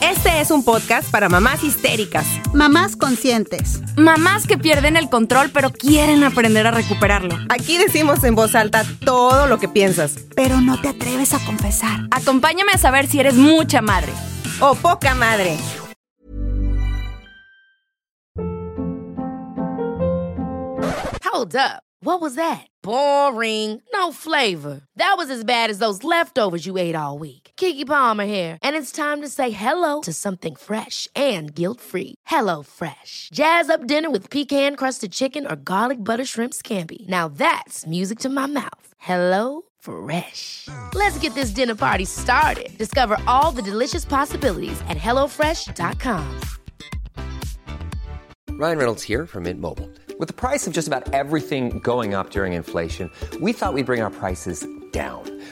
Este es un podcast para mamás histéricas, Mamás conscientes. Mamás que pierden el control pero quieren aprender a recuperarlo. Aquí decimos en voz alta todo lo que piensas. Pero no te atreves a confesar. Acompáñame a saber si eres mucha madre. O poca madre. Hold up. What was that? Boring. No flavor. That was as bad as those leftovers you ate all week. Kiki Palmer here, and it's time to say hello to something fresh and guilt-free. Hello Fresh. Jazz up dinner with pecan-crusted chicken or garlic butter shrimp scampi. Now that's music to my mouth. Hello Fresh. Let's get this dinner party started. Discover all the delicious possibilities at hellofresh.com. Ryan Reynolds here from Mint Mobile. With the price of just about everything going up during inflation, we thought we'd bring our prices down.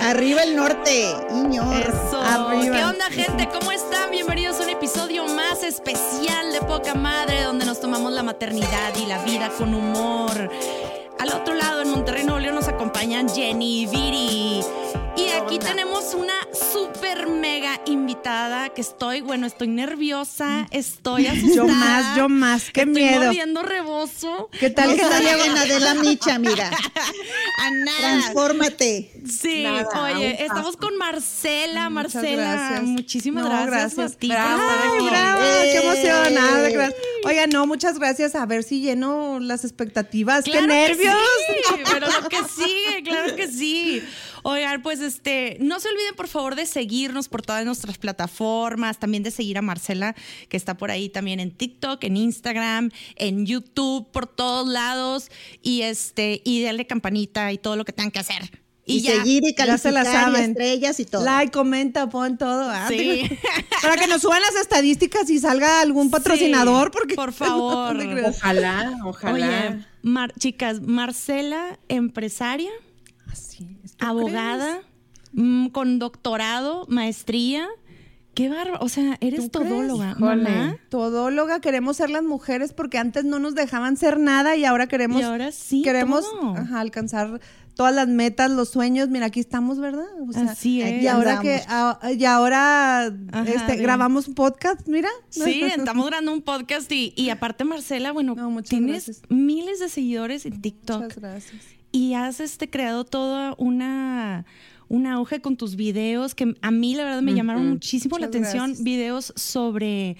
Arriba el norte, Iñor. Eso. Arriba. ¿Qué onda, gente? ¿Cómo están? Bienvenidos a un episodio más especial de Poca Madre, donde nos tomamos la maternidad y la vida con humor. Al otro lado, en Monterrey, Nuevo León, nos acompañan Jenny y Viri. Y aquí tenemos una súper mega invitada que estoy, bueno, estoy nerviosa, estoy asustada. Yo más, yo más, qué estoy miedo. mordiendo rebozo. ¿Qué tal que Está sale de la micha, mira. A nada. Transfórmate. Sí, Nada, oye, estamos con Marcela. Muchas Marcela, gracias. muchísimas No, gracias. gracias. Bravo, Ay, bravo, qué emocionada. gracias. Oiga, no, muchas gracias. A ver si lleno las expectativas. Claro qué que nervios. sí, pero lo que sigue, claro que sí. Oigan, pues este, no se olviden por favor de seguirnos por todas nuestras plataformas, también de seguir a Marcela, que está por ahí también en TikTok, en Instagram, en YouTube, por todos lados. Y este, y darle campanita y todo lo que tengan que hacer. Y, ya. seguir y ya se la calificar y saben. estrellas y todo. Like, comenta, pon todo. Ah, Sí. Para que nos suban las estadísticas y salga algún patrocinador. Porque por favor. No. Ojalá, ojalá. Oye, Mar- chicas, Marcela, empresaria, Así ¿tú abogada, mm, con doctorado, maestría. Qué bárbaro. O sea, eres todóloga, mamá. Todóloga, queremos ser las mujeres porque antes no nos dejaban ser nada y ahora queremos Y ahora sí, queremos ajá, alcanzar todas las metas, los sueños. Mira, aquí estamos, ¿verdad? O sea, Así es. Y ahora que y ahora Ajá, este, grabamos un podcast, mira. Sí, estamos grabando un podcast y, y aparte, Marcela, bueno, No, tienes gracias. miles de seguidores en TikTok Muchas gracias. Y has este, creado toda una, un auge con tus videos que a mí la verdad me llamaron muchísimo la atención. gracias. Videos sobre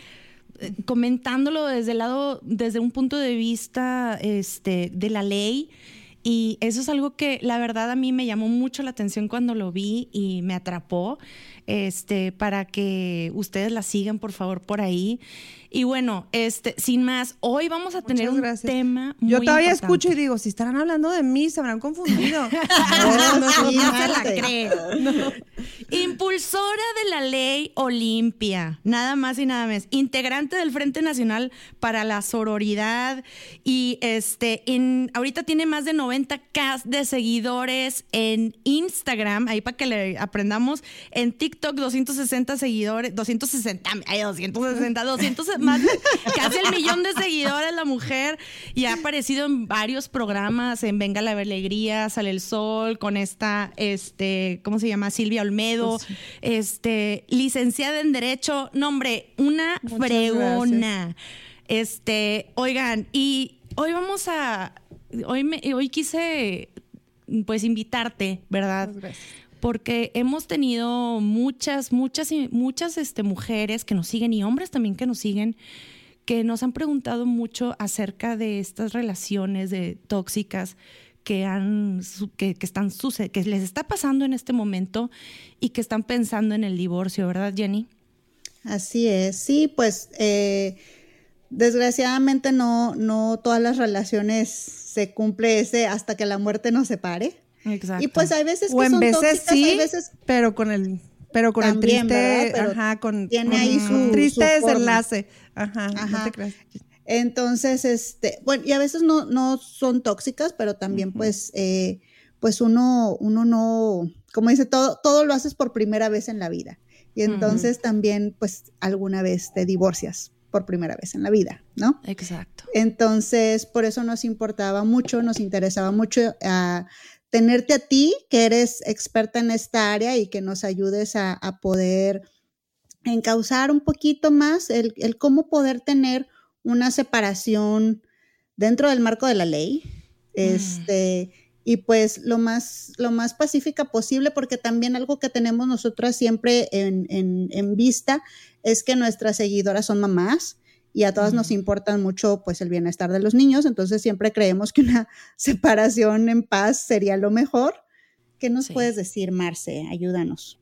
eh, comentándolo desde el lado, desde un punto de vista este, de la ley. Y eso es algo que la verdad a mí me llamó mucho la atención cuando lo vi y me atrapó. Este, para que ustedes la sigan, por favor, por ahí. Y bueno, este, sin más, hoy vamos a tener un gracias. tema muy Yo todavía importante. escucho y digo, si estarán hablando de mí, se habrán confundido. No, no, sí, no se la cree. Impulsora de la ley Olimpia, nada más y nada más. Integrante del Frente Nacional para la Sororidad y este, en, ahorita tiene más de 90k de seguidores en Instagram, ahí para que le aprendamos. En TikTok 260 seguidores, 260, ay, 260, 200, más casi el millón de seguidores la mujer y ha aparecido en varios programas, en Venga la Alegría, Sale el Sol, con esta, este, ¿cómo se llama? Silvia Olmedo, este, licenciada en Derecho, no hombre, una Muchas fregona. Este, oigan, y hoy vamos a, hoy me, hoy quise, pues, invitarte, ¿verdad? Porque hemos tenido muchas, muchas, muchas este, mujeres que nos siguen y hombres también que nos siguen que nos han preguntado mucho acerca de estas relaciones de tóxicas que han que, que están que les está pasando en este momento y que están pensando en el divorcio, ¿verdad, Jenny? Así es, sí, pues eh, desgraciadamente no, no todas las relaciones se cumple ese hasta que la muerte nos separe. Exacto. Y pues hay veces que O en son veces tóxicas, sí, hay veces pero con el pero con También, el triste, ajá, con, tiene con ahí un su- triste su desenlace. Ajá, no Ajá. te creas. Entonces, este, bueno, y a veces no, no son tóxicas, pero también pues, eh, pues uno, uno no, como dice, todo, todo lo haces por primera vez en la vida. Y entonces también, pues, alguna vez te divorcias por primera vez en la vida, ¿no? Exacto. Entonces, por eso nos importaba mucho, nos interesaba mucho ah, tenerte a ti, que eres experta en esta área y que nos ayudes a, a poder encauzar un poquito más el, el cómo poder tener una separación dentro del marco de la ley. Este, y pues lo más, lo más pacífica posible, porque también algo que tenemos nosotras siempre en, en- en vista es que nuestras seguidoras son mamás y a todas nos importan mucho pues el bienestar de los niños, entonces siempre creemos que una separación en paz sería lo mejor. ¿Qué nos Sí. puedes decir, Marce? Ayúdanos.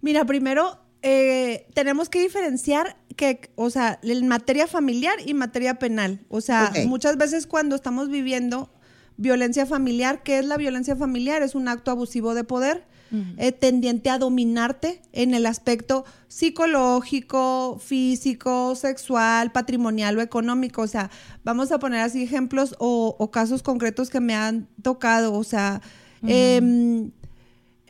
Mira, primero eh, tenemos que diferenciar que, o sea, en materia familiar y materia penal. O sea, muchas veces cuando estamos viviendo violencia familiar, ¿qué es la violencia familiar? Es un acto abusivo de poder. Eh, tendiente a dominarte en el aspecto psicológico, físico, sexual, patrimonial o económico. O sea, vamos a poner así ejemplos o, o casos concretos que me han tocado. O sea, em,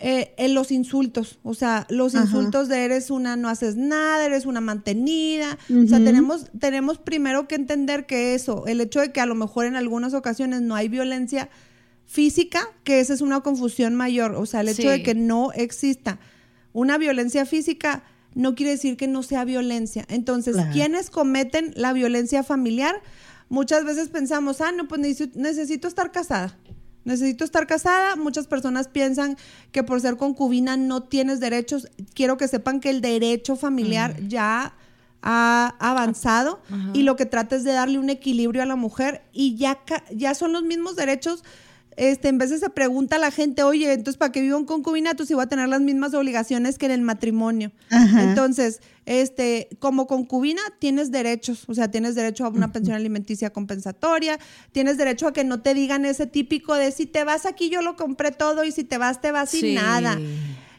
eh, en los insultos, o sea, los Ajá. insultos de eres una, no haces nada, eres una mantenida. O sea, tenemos, tenemos primero que entender que eso, el hecho de que a lo mejor en algunas ocasiones no hay violencia física, que esa es una confusión mayor. O sea, el hecho Sí. de que no exista una violencia física no quiere decir que no sea violencia. Entonces, Claro. quienes cometen la violencia familiar, muchas veces pensamos, ah, no, pues necesito, necesito estar casada. Necesito estar casada. Muchas personas piensan que por ser concubina no tienes derechos. Quiero que sepan que el derecho familiar ya ha avanzado y lo que trata es de darle un equilibrio a la mujer y ya, ya son los mismos derechos. Este, en veces se pregunta a la gente, oye, entonces ¿para qué vivo en concubinato si voy a tener las mismas obligaciones que en el matrimonio? Ajá. Entonces, este, como concubina tienes derechos, o sea, tienes derecho a una pensión alimenticia compensatoria, tienes derecho a que no te digan ese típico de si te vas aquí yo lo compré todo y si te vas te vas sin Sí. nada.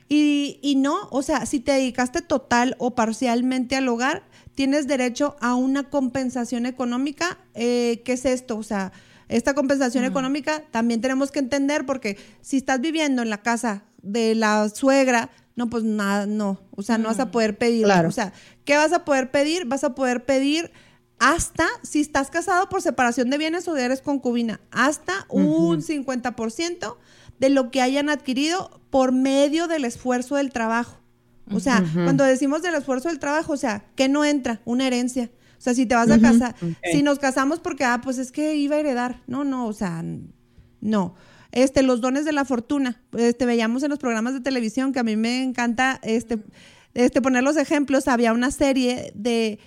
Y, y no, o sea, si te dedicaste total o parcialmente al hogar, tienes derecho a una compensación económica. Eh, ¿Qué es esto? O sea, esta compensación económica también tenemos que entender porque si estás viviendo en la casa de la suegra, no, pues nada, no. O sea, no vas a poder pedir. Claro. O sea, ¿qué vas a poder pedir? Vas a poder pedir hasta, si estás casado por separación de bienes o eres concubina, hasta un 50% de lo que hayan adquirido por medio del esfuerzo del trabajo. O sea, cuando decimos del esfuerzo del trabajo, o sea, ¿qué no entra? Una herencia. O sea, si te vas a casar, si nos casamos porque, ah, pues es que iba a heredar. No, no, o sea, no. Este, los dones de la fortuna. Este, veíamos en los programas de televisión que a mí me encanta este, este, poner los ejemplos. Había una serie de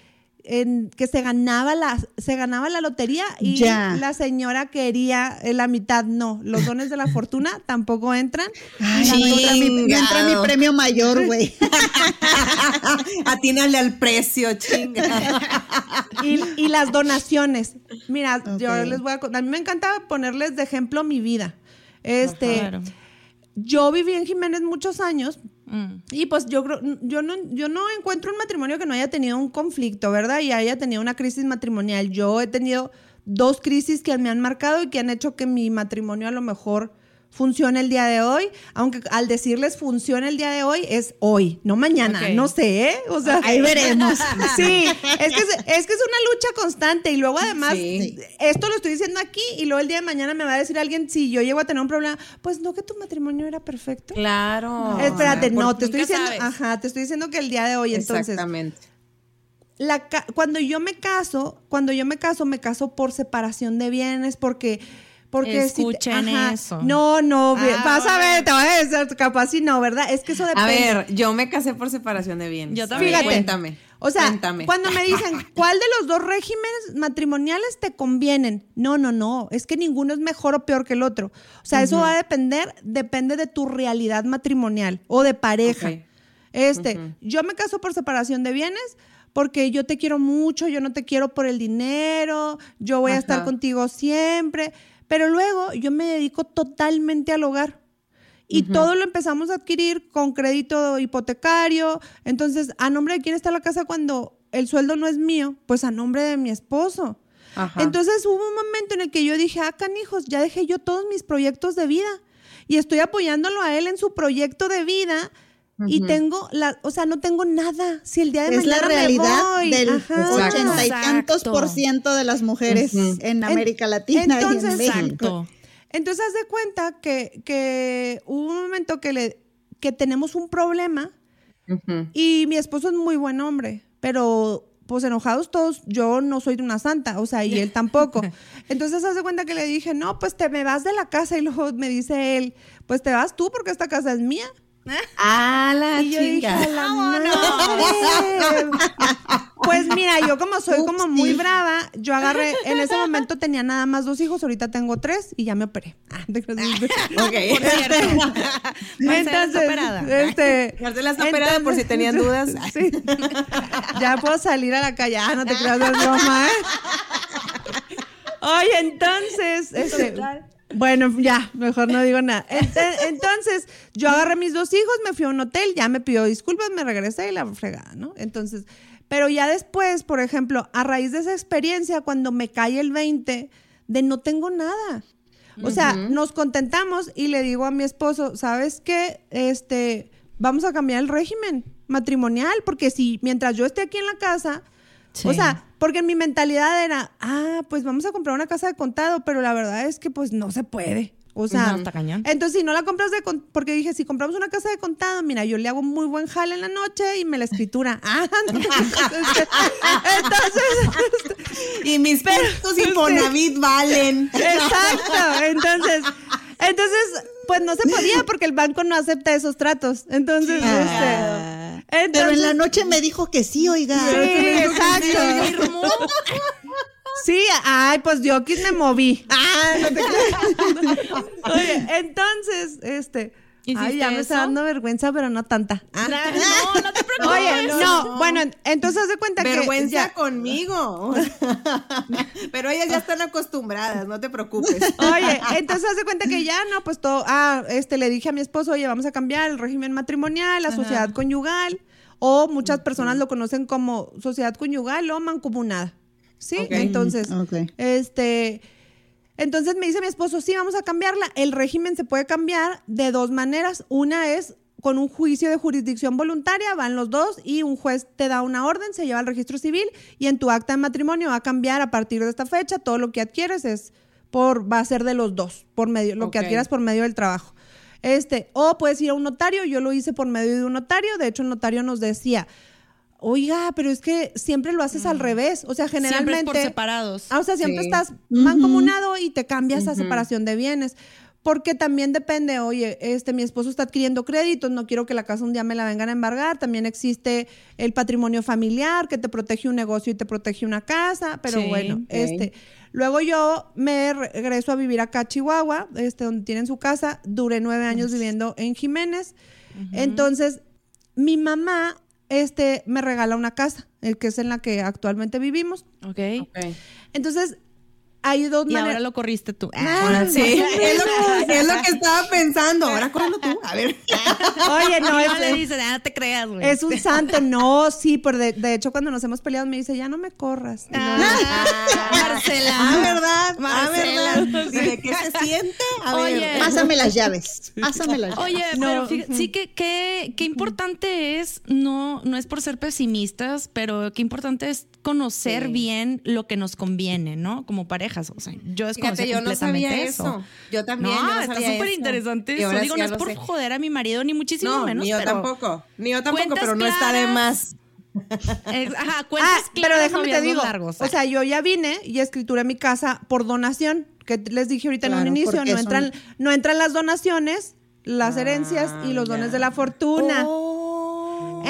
en que se ganaba la se ganaba la lotería y Ya. la señora quería eh, la mitad no los dones de la fortuna tampoco entran Ay, no entra mi, no entra mi premio mayor, güey. Atínale al precio, chinga. y, y las donaciones. Mira, yo les voy a a mí me encanta ponerles de ejemplo mi vida. Este, Claro. yo viví en Jiménez muchos años Mm. y pues yo creo yo no yo no encuentro un matrimonio que no haya tenido un conflicto, ¿verdad? Y haya tenido una crisis matrimonial. Yo he tenido dos crisis que me han marcado y que han hecho que mi matrimonio a lo mejor funcione el día de hoy, aunque al decirles funciona el día de hoy es hoy, no mañana, no sé, ¿eh? O sea, Ahí veremos. Sí, es que es, es que es una lucha constante y luego además Sí. esto lo estoy diciendo aquí y luego el día de mañana me va a decir alguien si yo llego a tener un problema, pues no que tu matrimonio era perfecto. Claro. Espérate, no, te estoy diciendo, sabes. ajá, te estoy diciendo que el día de hoy entonces Exactamente. la cuando yo me caso, cuando yo me caso, me caso por separación de bienes, porque Porque si te- Escuchen ajá, eso. No, no, Ah, vas a ver, te voy a decir, capaz si no, ¿verdad? Es que eso depende. A ver, yo me casé por separación de bienes. Yo también. Fíjate. Cuéntame. O sea, cuéntame. cuando me dicen, ¿cuál de los dos regímenes matrimoniales te convienen? No, no, no, es que ninguno es mejor o peor que el otro. O sea, eso va a depender, depende de tu realidad matrimonial o de pareja. Este, yo me caso por separación de bienes porque yo te quiero mucho, yo no te quiero por el dinero, yo voy a estar contigo siempre, pero luego yo me dedico totalmente al hogar. Y todo lo empezamos a adquirir con crédito hipotecario. Entonces, ¿a nombre de quién está la casa cuando el sueldo no es mío? Pues a nombre de mi esposo. Ajá. Entonces hubo un momento en el que yo dije, ah, canijos, ya dejé yo todos mis proyectos de vida y estoy apoyándolo a él en su proyecto de vida y tengo la, o sea, no tengo nada. Si el día de Es la me realidad voy, del ochenta y tantos por ciento de las mujeres en En- América Latina y entonces, en México. Exacto. Entonces, haz de cuenta que, que hubo un momento que, le, que tenemos un problema y mi esposo es muy buen hombre, pero pues enojados todos, yo no soy una santa, o sea, y él tampoco. Entonces, haz de cuenta que le dije, no, pues te me vas de la casa y luego me dice él, pues te vas tú porque esta casa es mía. Ah, la Y yo dije, chinga. "A la madre". Pues mira, yo como soy como muy brava, yo agarré, en ese momento tenía nada más dos hijos, ahorita tengo tres y ya me operé. Ah, creas. Ok. Marcela está operada. Este, Marcela está operada por si tenían dudas. Sí. Ya puedo salir a la calle. Ah, no te creas, no es broma, ¿eh? Oye, entonces, este, bueno, ya, mejor no digo nada. Entonces, yo agarré mis dos hijos, me fui a un hotel, ya me pidió disculpas, me regresé y la fregada, ¿no? Entonces, pero ya después, por ejemplo, a raíz de esa experiencia, cuando me cae el 20 de no tengo nada. O sea, nos contentamos y le digo a mi esposo, ¿sabes qué? Este, vamos a cambiar el régimen matrimonial, porque si mientras yo esté aquí en la casa, Sí. o sea, porque en mi mentalidad era, ah, pues vamos a comprar una casa de contado, pero la verdad es que pues no se puede. O sea, No, está cañón. entonces si no la compras de con- porque dije, si compramos una casa de contado, mira, yo le hago muy buen jale en la noche y me la escritura. Ah, no. entonces, Y mis puntos Infonavit valen. Exacto. Entonces, entonces, pues no se podía porque el banco no acepta esos tratos. Entonces, Ah. este, entonces Pero en la noche me dijo que sí, oiga. Sí, exacto. Sí, ay, pues yo aquí me moví. Ah, no te creas. Oye, entonces, este. Ay, ¿Hiciste ya me está dando vergüenza, pero no tanta. No, no te preocupes. Oye, no, bueno, entonces haz de cuenta que. Vergüenza ya- conmigo. Pero ellas ya están acostumbradas, no te preocupes. Oye, entonces haz de cuenta que ya, no, pues todo, ah, este, le dije a mi esposo, oye, vamos a cambiar el régimen matrimonial, la sociedad conyugal, o muchas personas lo conocen como sociedad conyugal o mancomunada. ¿Sí? Entonces, este, entonces me dice mi esposo, sí, vamos a cambiarla. El régimen se puede cambiar de dos maneras. Una es con un juicio de jurisdicción voluntaria, van los dos y un juez te da una orden, se lleva al registro civil y en tu acta de matrimonio va a cambiar a partir de esta fecha, todo lo que adquieres es por, va a ser de los dos, por medio, lo que adquieras por medio del trabajo. Este, o puedes ir a un notario, yo lo hice por medio de un notario, de hecho el notario nos decía, oiga, pero es que siempre lo haces al revés, o sea, Siempre es generalmente... por separados. Ah, o sea, siempre Sí. estás mancomunado y te cambias a separación de bienes. Porque también depende, oye, este, mi esposo está adquiriendo créditos, no quiero que la casa un día me la vengan a embargar. También existe el patrimonio familiar que te protege un negocio y te protege una casa. Pero Sí, bueno, este. Luego yo me regreso a vivir acá a Chihuahua, este, donde tienen su casa. Duré nueve años viviendo en Jiménez. Entonces, mi mamá, este, me regala una casa, el que es en la que actualmente vivimos. Ok. Entonces, hay dos Y ahora lo corriste tú. Ah, Sí, es lo, es lo que estaba pensando. Ahora córrelo tú. A ver. Oye, no, No, es, le dicen, ah, no te creas, güey. es un santo. No, sí, pero de, de hecho, cuando nos hemos peleado, me dice, ya no me corras. No, Ah, Marcela. Ah, ¿verdad? Ah, Marcela. ¿verdad? ¿Y de qué se siente? A Oye. ver. Pásame las llaves. Pásame las llaves. Oye, No, pero fíjate, sí que qué qué importante es, no, no es por ser pesimistas, pero qué importante es conocer Sí. bien lo que nos conviene, ¿no? Como parejas. O sea, yo desconocía Fíjate, yo no completamente sabía eso. eso. Yo también. No, yo no está súper interesante Y eso. ahora Digo, no es por sé. joder a mi marido, ni muchísimo No, menos. ni yo pero tampoco. Ni yo tampoco, cuentas pero no está de más. Ajá, cuentas Ah, pero claras, déjame te digo. largos. O sea, yo ya vine y escrituré mi casa por donación que les dije ahorita en un inicio, no son- entran, no entran las donaciones, las herencias y los dones de la fortuna. Oh,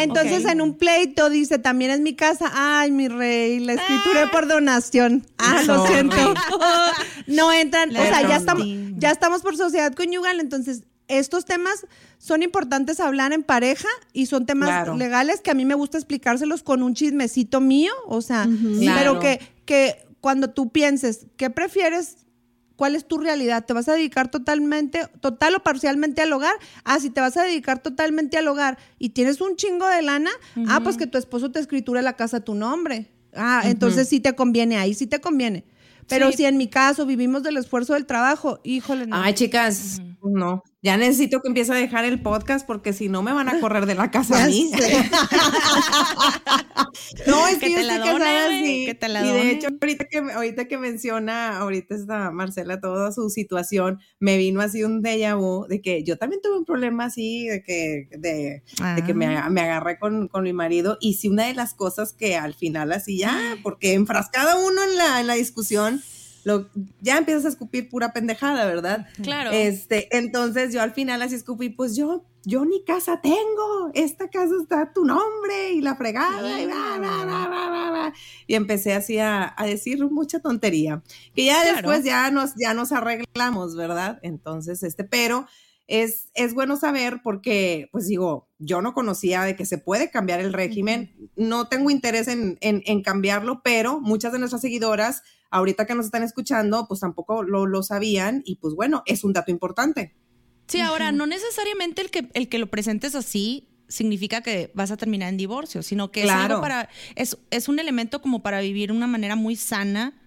Entonces, en un pleito dice, también es mi casa. Ay, mi rey, la escritura por donación. Ah, lo siento. no entran, o sea, ya estamos, ya estamos por sociedad conyugal, entonces estos temas son importantes hablar en pareja y son temas Claro. legales que a mí me gusta explicárselos con un chismecito mío, o sea, pero Claro. que, que cuando tú pienses, ¿qué prefieres? ¿Cuál es tu realidad? ¿Te vas a dedicar totalmente, total o parcialmente al hogar? Ah, si te vas a dedicar totalmente al hogar y tienes un chingo de lana, ah, pues que tu esposo te escriture la casa a tu nombre. Ah, entonces sí te conviene, ahí sí te conviene. Pero Sí. si en mi caso vivimos del esfuerzo del trabajo, híjole, no. Ay, chicas, no. Ya necesito que empiece a dejar el podcast porque si no me van a correr de la casa a mí. No, es Que que, yo estoy casada así. que y de hecho, ahorita que, ahorita que menciona, ahorita está Marcela toda su situación, me vino así un déjà vu de que yo también tuve un problema así, de que, de, de que me, Ah. me agarré con, con mi marido. Y sí, una de las cosas que al final así ya, porque enfrascada uno en la, en la discusión, lo, ya empiezas a escupir pura pendejada, ¿verdad? Claro. Este, entonces yo al final así escupí, pues yo, yo ni casa tengo, esta casa está a tu nombre y la fregada y bla, bla, bla. Y empecé así a, a decir mucha tontería, que ya Claro. después ya nos, ya nos arreglamos, ¿verdad? Entonces, este, pero es, es bueno saber porque, pues digo, yo no conocía de que se puede cambiar el régimen, no tengo interés en, en, en cambiarlo, pero muchas de nuestras seguidoras, ahorita que nos están escuchando, pues tampoco lo, lo sabían y pues bueno, es un dato importante. Sí, ahora, no necesariamente el que, el que lo presentes así significa que vas a terminar en divorcio, sino que es algo para, es, es un elemento como para vivir de una manera muy sana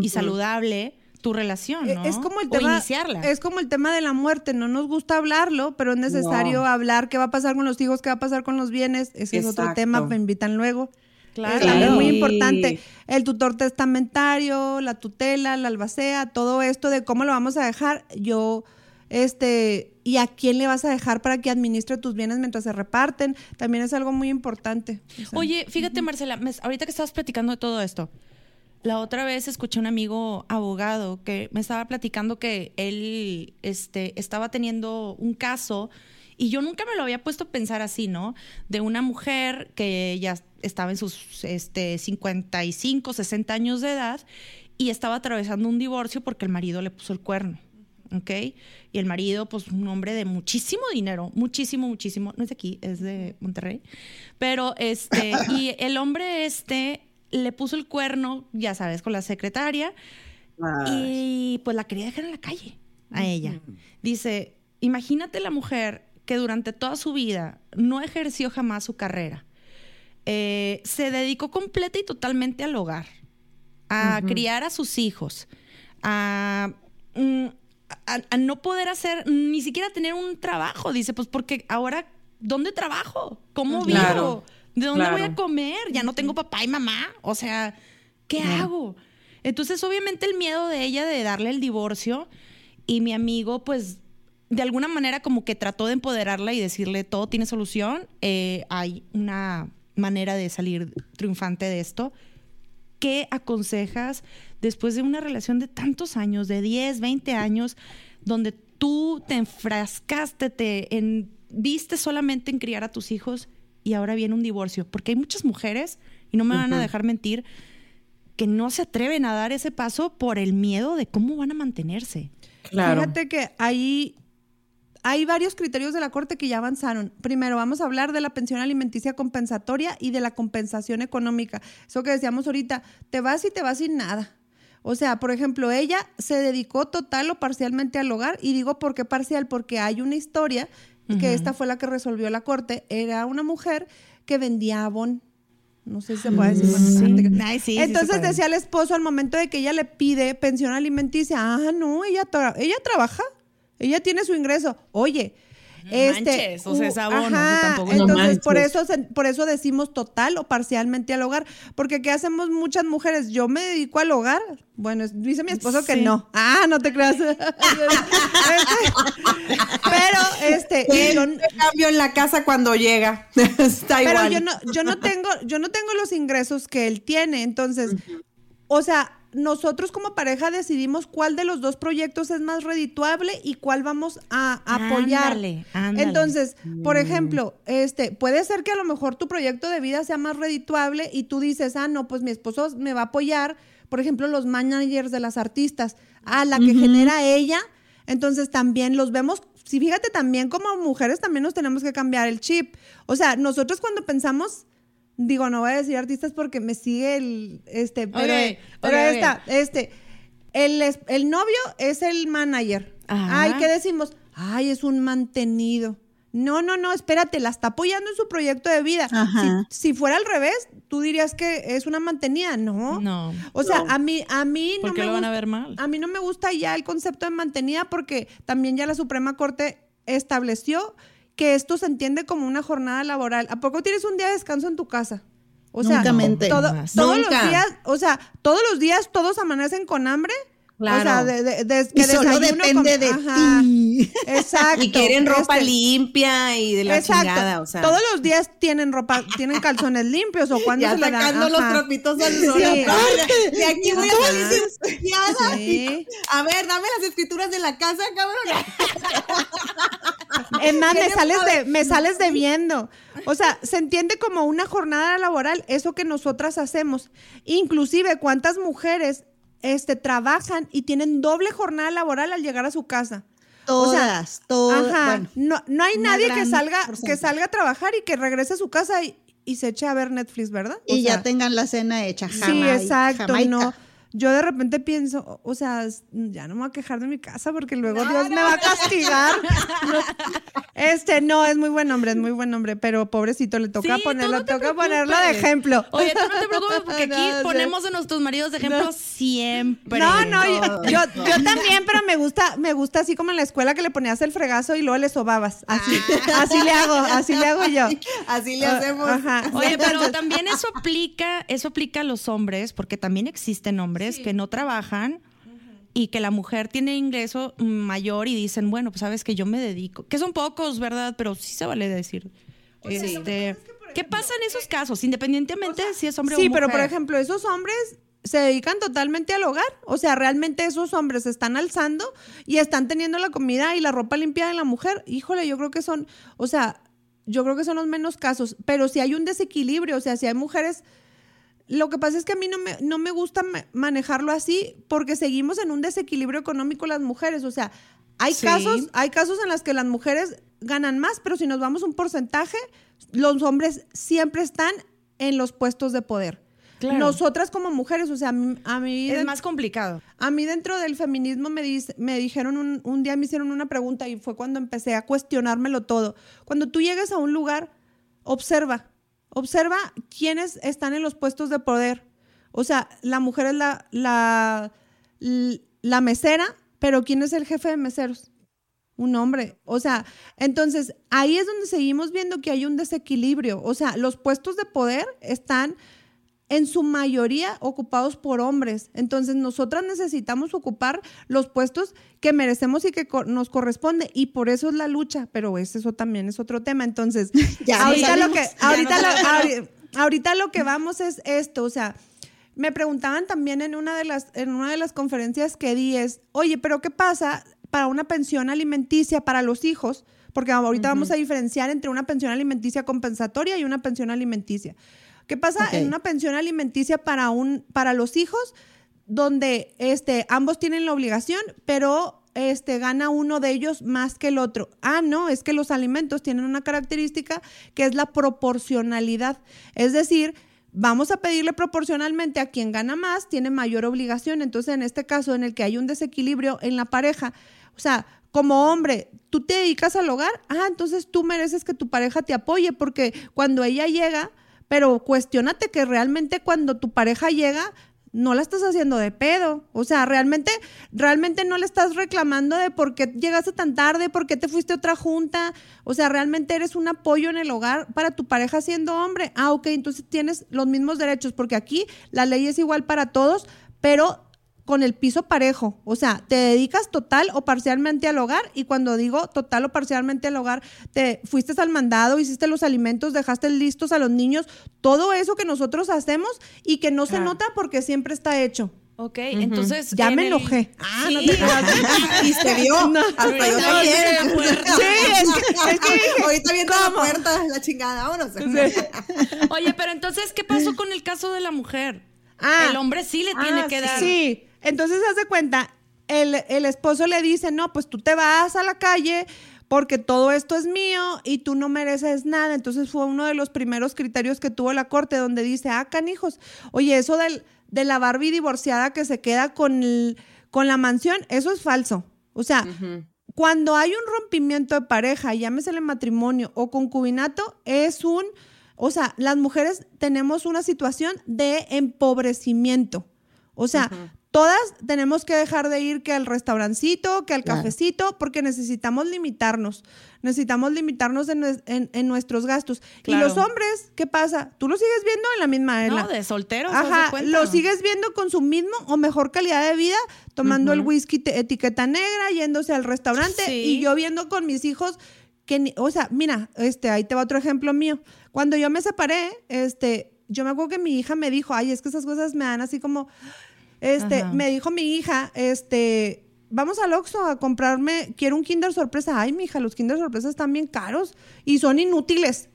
y saludable tu relación, Eh, ¿no? Es como el O tema, iniciarla. es como el tema de la muerte, no nos gusta hablarlo, pero es necesario No. hablar qué va a pasar con los hijos, qué va a pasar con los bienes, ese es otro tema, me invitan luego. Claro. Es muy importante. El tutor testamentario, la tutela, la albacea, todo esto de cómo lo vamos a dejar, yo, este, y a quién le vas a dejar para que administre tus bienes mientras se reparten, también es algo muy importante. O sea, Oye, fíjate, Marcela, me- ahorita que estabas platicando de todo esto, la otra vez escuché a un amigo abogado que me estaba platicando que él este, estaba teniendo un caso y yo nunca me lo había puesto a pensar así, ¿no? De una mujer que ya estaba en sus este, 55, 60 años de edad y estaba atravesando un divorcio porque el marido le puso el cuerno. ¿ok? Y el marido, pues un hombre de muchísimo dinero, muchísimo, muchísimo, no es de aquí, es de Monterrey, pero este, y el hombre este le puso el cuerno, ya sabes, con la secretaria y pues la quería dejar en la calle a ella. Dice, imagínate la mujer que durante toda su vida no ejerció jamás su carrera, eh, se dedicó completa y totalmente al hogar, a criar a sus hijos, a, mm, a- a no poder hacer, ni siquiera tener un trabajo. Dice, pues porque ahora, ¿dónde trabajo? ¿Cómo vivo? ¿De dónde voy a comer? Ya no tengo papá y mamá. O sea, ¿qué hago? Entonces, obviamente, el miedo de ella de darle el divorcio y mi amigo, pues, de alguna manera como que trató de empoderarla y decirle, todo tiene solución, eh, hay una manera de salir triunfante de esto. ¿Qué aconsejas después de una relación de tantos años, de 10, 20 años, donde tú te enfrascaste, te en, viste solamente en criar a tus hijos y ahora viene un divorcio? Porque hay muchas mujeres, y no me van a dejar mentir, que no se atreven a dar ese paso por el miedo de cómo van a mantenerse. Claro. Fíjate que ahí hay varios criterios de la Corte que ya avanzaron. Primero, vamos a hablar de la pensión alimenticia compensatoria y de la compensación económica. Eso que decíamos ahorita, te vas y te vas sin nada. O sea, por ejemplo, ella se dedicó total o parcialmente al hogar, y digo por qué parcial, porque hay una historia, que esta fue la que resolvió la Corte, era una mujer que vendía abón. No sé si se puede decir. Sí. Ay, sí, Entonces decía al esposo al momento de que ella le pide pensión alimenticia, ah, no, ella, tra- ella trabaja, ella tiene su ingreso. Oye, este, manches, o sea, es abono, ajá, tampoco no entonces por eso se- por eso decimos total o parcialmente al hogar, porque qué hacemos muchas mujeres, yo me dedico al hogar. Bueno, es- dice mi esposo que no. Ah, no te creas. Pero este yo- cambio en la casa cuando llega. Está pero igual. yo no, yo no tengo, yo no tengo los ingresos que él tiene. Entonces, o sea, nosotros como pareja decidimos cuál de los dos proyectos es más redituable y cuál vamos a apoyar. Ándale, ándale. Entonces, por ejemplo, este, puede ser que a lo mejor tu proyecto de vida sea más redituable y tú dices, ah, no, pues mi esposo me va a apoyar, por ejemplo, los managers de las artistas, ah, la que genera ella, entonces también los vemos, si fíjate también como mujeres también nos tenemos que cambiar el chip. O sea, nosotros cuando pensamos, digo, no voy a decir artistas porque me sigue el, este, pero, Ok, pero este, el, el novio es el manager. Ajá. Ay, ¿qué decimos? Ay, es un mantenido. No, no, no, espérate, la está apoyando en su proyecto de vida. Ajá. Si, si fuera al revés, tú dirías que es una mantenida, ¿no? No. O sea, a mí, a mí ¿Por no qué me lo van a ver mal? A mí no me gusta ya el concepto de mantenida porque también ya la Suprema Corte estableció que esto se entiende como una jornada laboral. ¿A poco tienes un día de descanso en tu casa? O sea, todo- todos Nunca. los días, o sea, todos los días todos amanecen con hambre. O sea, Claro. de, de- Y que solo desayuno depende con- de Ajá. ti. Exacto. Y quieren ropa Este, limpia y de la Exacto. chingada, o sea. Todos los días tienen ropa, tienen calzones limpios o cuando ya se sacando los trapitos al sol. Sí. De aquí voy a salir limpiada. Sí. A ver, dame las escrituras de la casa, cabrón. Es más, me sales, de, me sales debiendo. O sea, se entiende como una jornada laboral, eso que nosotras hacemos. Inclusive, ¿cuántas mujeres este, trabajan y tienen doble jornada laboral al llegar a su casa? O sea, Todas, todas. Ajá. Bueno, no, no hay nadie que salga, que salga a trabajar y que regrese a su casa y, y se eche a ver Netflix, ¿verdad? O y sea, ya tengan la cena hecha. Sí, exacto. Jamaica. No, yo de repente pienso, o sea, ya no me voy a quejar de mi casa porque luego Dios me va a castigar. No, este, no, es muy buen hombre, es muy buen hombre, pero pobrecito, le toca Sí, ponerlo, toca ponerlo de ejemplo. Oye, tú no te preocupes porque aquí ponemos a nuestros maridos de ejemplo siempre. No, no, yo, yo, yo también, pero me gusta, me gusta así como en la escuela que le ponías el fregazo y luego le sobabas. Así, así le hago, así le hago yo. Así le Ah, hacemos. Ajá. Oye, pero también eso aplica, eso aplica a los hombres, porque también existen hombres que no trabajan y que la mujer tiene ingreso mayor y dicen, bueno, pues sabes que yo me dedico, que son pocos, ¿verdad? Pero sí se vale decir. Este, ¿Qué pasa en esos casos? Independientemente de si es hombre o Sí, mujer. pero por ejemplo, esos hombres se dedican totalmente al hogar. O sea, realmente esos hombres se están alzando y están teniendo la comida y la ropa limpia de la mujer. Híjole, yo creo que son, o sea, yo creo que son los menos casos. Pero si hay un desequilibrio, o sea, si hay mujeres. Lo que pasa es que a mí no me, no me gusta ma- manejarlo así porque seguimos en un desequilibrio económico las mujeres. O sea, hay Sí. casos, hay casos en los que las mujeres ganan más, pero si nos vamos un porcentaje, los hombres siempre están en los puestos de poder. Claro. Nosotras como mujeres, o sea, a mí, es de- más complicado. a mí dentro del feminismo me, dice- me dijeron, un, un día me hicieron una pregunta y fue cuando empecé a cuestionármelo todo. Cuando tú llegues a un lugar, observa, observa quiénes están en los puestos de poder. O sea, la mujer es la, la, la mesera, pero ¿quién es el jefe de meseros? Un hombre. O sea, entonces ahí es donde seguimos viendo que hay un desequilibrio. O sea, los puestos de poder están en su mayoría ocupados por hombres. Entonces, nosotras necesitamos ocupar los puestos que merecemos y que co- nos corresponde. Y por eso es la lucha. Pero eso también es otro tema. Entonces, Ya lo que, lo, ahorita lo que vamos es esto. O sea, me preguntaban también en una de las, en una de las conferencias que di es, oye, pero ¿qué pasa para una pensión alimenticia para los hijos? Porque ahorita vamos a diferenciar entre una pensión alimenticia compensatoria y una pensión alimenticia. ¿Qué pasa en una pensión alimenticia para un para los hijos donde este ambos tienen la obligación, pero este gana uno de ellos más que el otro? Ah, no, es que los alimentos tienen una característica que es la proporcionalidad. Es decir, vamos a pedirle proporcionalmente a quien gana más, tiene mayor obligación. Entonces, en este caso, en el que hay un desequilibrio en la pareja, o sea, como hombre, tú te dedicas al hogar, ah, entonces tú mereces que tu pareja te apoye, porque cuando ella llega, pero cuestiónate que realmente cuando tu pareja llega, no la estás haciendo de pedo. O sea, realmente, realmente no le estás reclamando de por qué llegaste tan tarde, por qué te fuiste a otra junta. O sea, realmente eres un apoyo en el hogar para tu pareja siendo hombre. Ah, ok, entonces tienes los mismos derechos, porque aquí la ley es igual para todos, pero con el piso parejo. O sea, te dedicas total o parcialmente al hogar y cuando digo total o parcialmente al hogar, te fuiste al mandado, hiciste los alimentos, dejaste listos a los niños, todo eso que nosotros hacemos y que no se nota porque siempre está hecho. Ok, entonces. Ya en me el- enojé. Ah, no Sí. te creas. Y se vio. Hasta yo Ahorita también. Sí, es que, es que dije, Ahorita viendo la puerta, la chingada, vámonos. Oye, pero entonces, ¿qué pasó con el caso de la mujer? Ah. el hombre sí le tiene Ah, que sí. dar. Sí, entonces haz de cuenta, el, el esposo le dice, no, pues tú te vas a la calle porque todo esto es mío y tú no mereces nada. Entonces fue uno de los primeros criterios que tuvo la corte donde dice, ah, canijos, oye, eso del, de la Barbie divorciada que se queda con, el- con la mansión, eso es falso. O sea, cuando hay un rompimiento de pareja, llámesele matrimonio o concubinato, es un, o sea, las mujeres tenemos una situación de empobrecimiento. O sea, todas tenemos que dejar de ir que al restaurancito, que al Claro. cafecito, porque necesitamos limitarnos. Necesitamos limitarnos en, en- en nuestros gastos. Claro. Y los hombres, ¿qué pasa? Tú lo sigues viendo en la misma en No, de solteros. de Ajá, lo sigues viendo con su mismo o mejor calidad de vida, tomando el whisky etiqueta negra, yéndose al restaurante Sí. y yo viendo con mis hijos que, ni- o sea, mira, este, ahí te va otro ejemplo mío. Cuando yo me separé, este, yo me acuerdo que mi hija me dijo, ay, es que esas cosas me dan así como, este, Ajá. me dijo mi hija, este, vamos al Oxxo a comprarme, quiero un Kinder Sorpresa. Ay, mi hija, los Kinder Sorpresa están bien caros y son inútiles.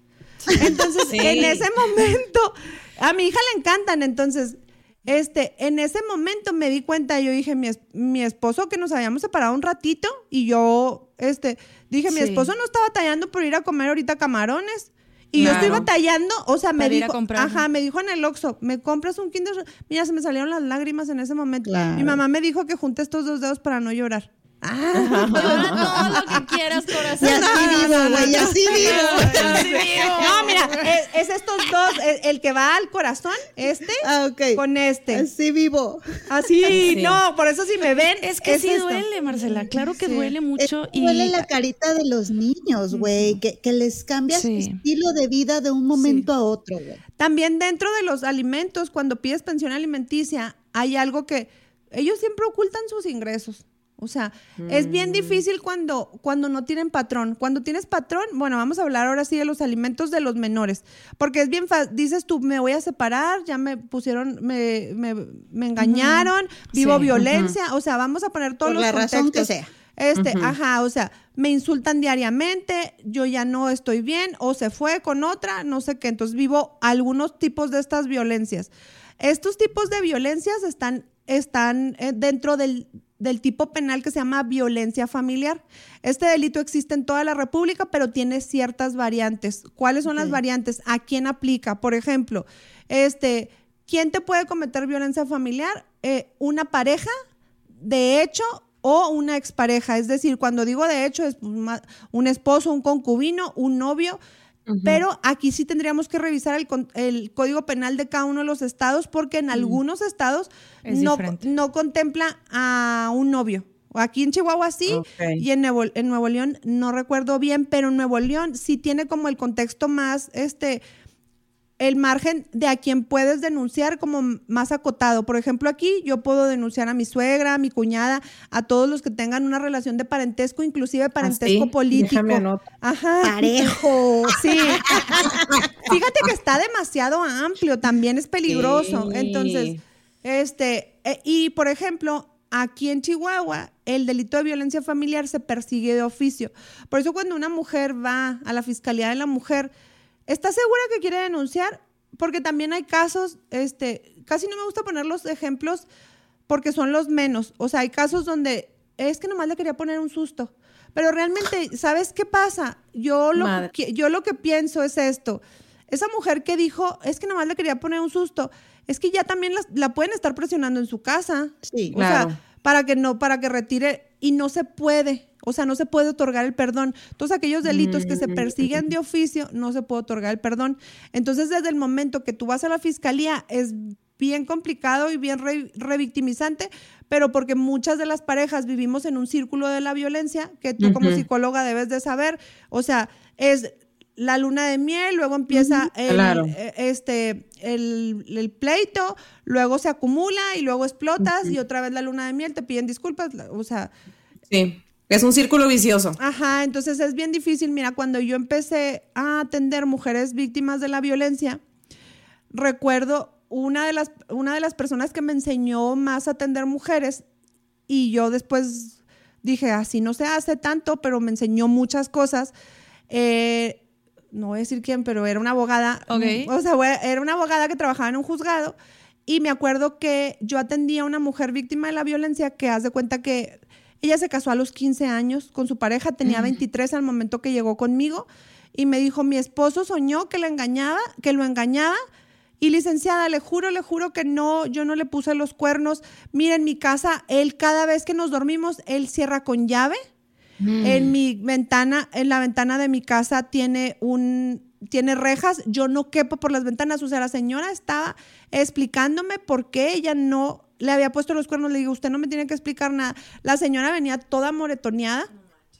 Entonces, Sí. en ese momento, a mi hija le encantan, entonces, este, en ese momento me di cuenta, yo dije, mi, es- mi esposo que nos habíamos separado un ratito y yo, este, dije, mi Sí. esposo no está batallando por ir a comer ahorita camarones. Y yo Claro. estoy batallando, o sea, me Para dijo, comprar. ajá, me dijo en el Oxxo, ¿me compras un Kinder? Sor-?" Mira, se me salieron las lágrimas en ese momento. Claro. Mi mamá me dijo que junte estos dos dedos para no llorar. Llora todo lo que quieras, Y corazón. así vivo, güey, y así vivo. Así vivo. No, mira, es, es estos dos, el, el que va al corazón, este, Ah, ok. con este. Así vivo. Así, Sí. no, por eso si me ven. Es que sí esto. duele, Marcela. Claro que Sí. duele mucho. Es- y Duele la carita de los niños, güey, que, que les cambia Sí. su estilo de vida de un momento a otro, güey. También dentro de los alimentos, cuando pides pensión alimenticia, hay algo que ellos siempre ocultan sus ingresos. O sea, es bien difícil cuando, cuando no tienen patrón. Cuando tienes patrón, bueno, vamos a hablar ahora sí de los alimentos de los menores. Porque es bien fácil, dices tú, me voy a separar, ya me pusieron, me, me, me engañaron, vivo Sí, violencia. O sea, vamos a poner todos Por los la razón que contextos. sea. Este, ajá, o sea, me insultan diariamente, yo ya no estoy bien, o se fue con otra, no sé qué. Entonces vivo algunos tipos de estas violencias. Estos tipos de violencias están, están eh, dentro del, del tipo penal que se llama violencia familiar. Este delito existe en toda la República, pero tiene ciertas variantes. ¿Cuáles son las variantes? ¿A quién aplica? Por ejemplo, este, ¿quién te puede cometer violencia familiar? Eh, una pareja de hecho o una expareja. Es decir, cuando digo de hecho es un esposo, un concubino, un novio. Pero aquí sí tendríamos que revisar el, el código penal de cada uno de los estados porque en algunos estados Es no, diferente. no contempla a un novio. Aquí en Chihuahua sí, y en Nuevo, en Nuevo León no recuerdo bien, pero en Nuevo León sí tiene como el contexto más, este, el margen de a quien puedes denunciar como más acotado. Por ejemplo, aquí yo puedo denunciar a mi suegra, a mi cuñada, a todos los que tengan una relación de parentesco, inclusive parentesco Así, político. déjame. Ajá. Parejo. Sí. Fíjate que está demasiado amplio, también es peligroso. Sí. Entonces, este, eh, y por ejemplo, aquí en Chihuahua, el delito de violencia familiar se persigue de oficio. Por eso cuando una mujer va a la Fiscalía de la Mujer, ¿está segura que quiere denunciar? Porque también hay casos, este, casi no me gusta poner los ejemplos porque son los menos. O sea, hay casos donde es que nomás le quería poner un susto. Pero realmente, ¿sabes qué pasa? Yo lo, Madre. que, yo lo que pienso es esto. Esa mujer que dijo, es que nomás le quería poner un susto, es que ya también la pueden estar presionando en su casa. Sí. O Claro. sea, para que no, para que retire, y no se puede. O sea, no se puede otorgar el perdón. Todos aquellos delitos que se Mm. persiguen de oficio, no se puede otorgar el perdón. Entonces, desde el momento que tú vas a la fiscalía, es bien complicado y bien re- revictimizante, pero porque muchas de las parejas vivimos en un círculo de la violencia que tú como psicóloga debes de saber. O sea, es la luna de miel, luego empieza el, Claro. eh, este, el, el pleito, luego se acumula y luego explotas y otra vez la luna de miel, te piden disculpas, o sea, Sí, es un círculo vicioso. ajá, entonces es bien difícil. Mira, cuando yo empecé a atender mujeres víctimas de la violencia, recuerdo una de las, una de las personas que me enseñó más a atender mujeres y yo después dije, así no se hace tanto, pero me enseñó muchas cosas. Eh, no voy a decir quién, pero era una abogada. Ok. O sea, era una abogada que trabajaba en un juzgado y me acuerdo que yo atendía a una mujer víctima de la violencia que haz de cuenta que ella se casó a los 15 años con su pareja, tenía 23 al momento que llegó conmigo y me dijo, mi esposo soñó que la engañaba, que lo engañaba y licenciada, le juro, le juro que no, yo no le puse los cuernos. Mira, en mi casa, él cada vez que nos dormimos, él cierra con llave. En mi ventana, en la ventana de mi casa tiene un, tiene rejas, yo no quepo por las ventanas. O sea, la señora estaba explicándome por qué ella no le había puesto los cuernos. Le digo, usted no me tiene que explicar nada. La señora venía toda moretoneada.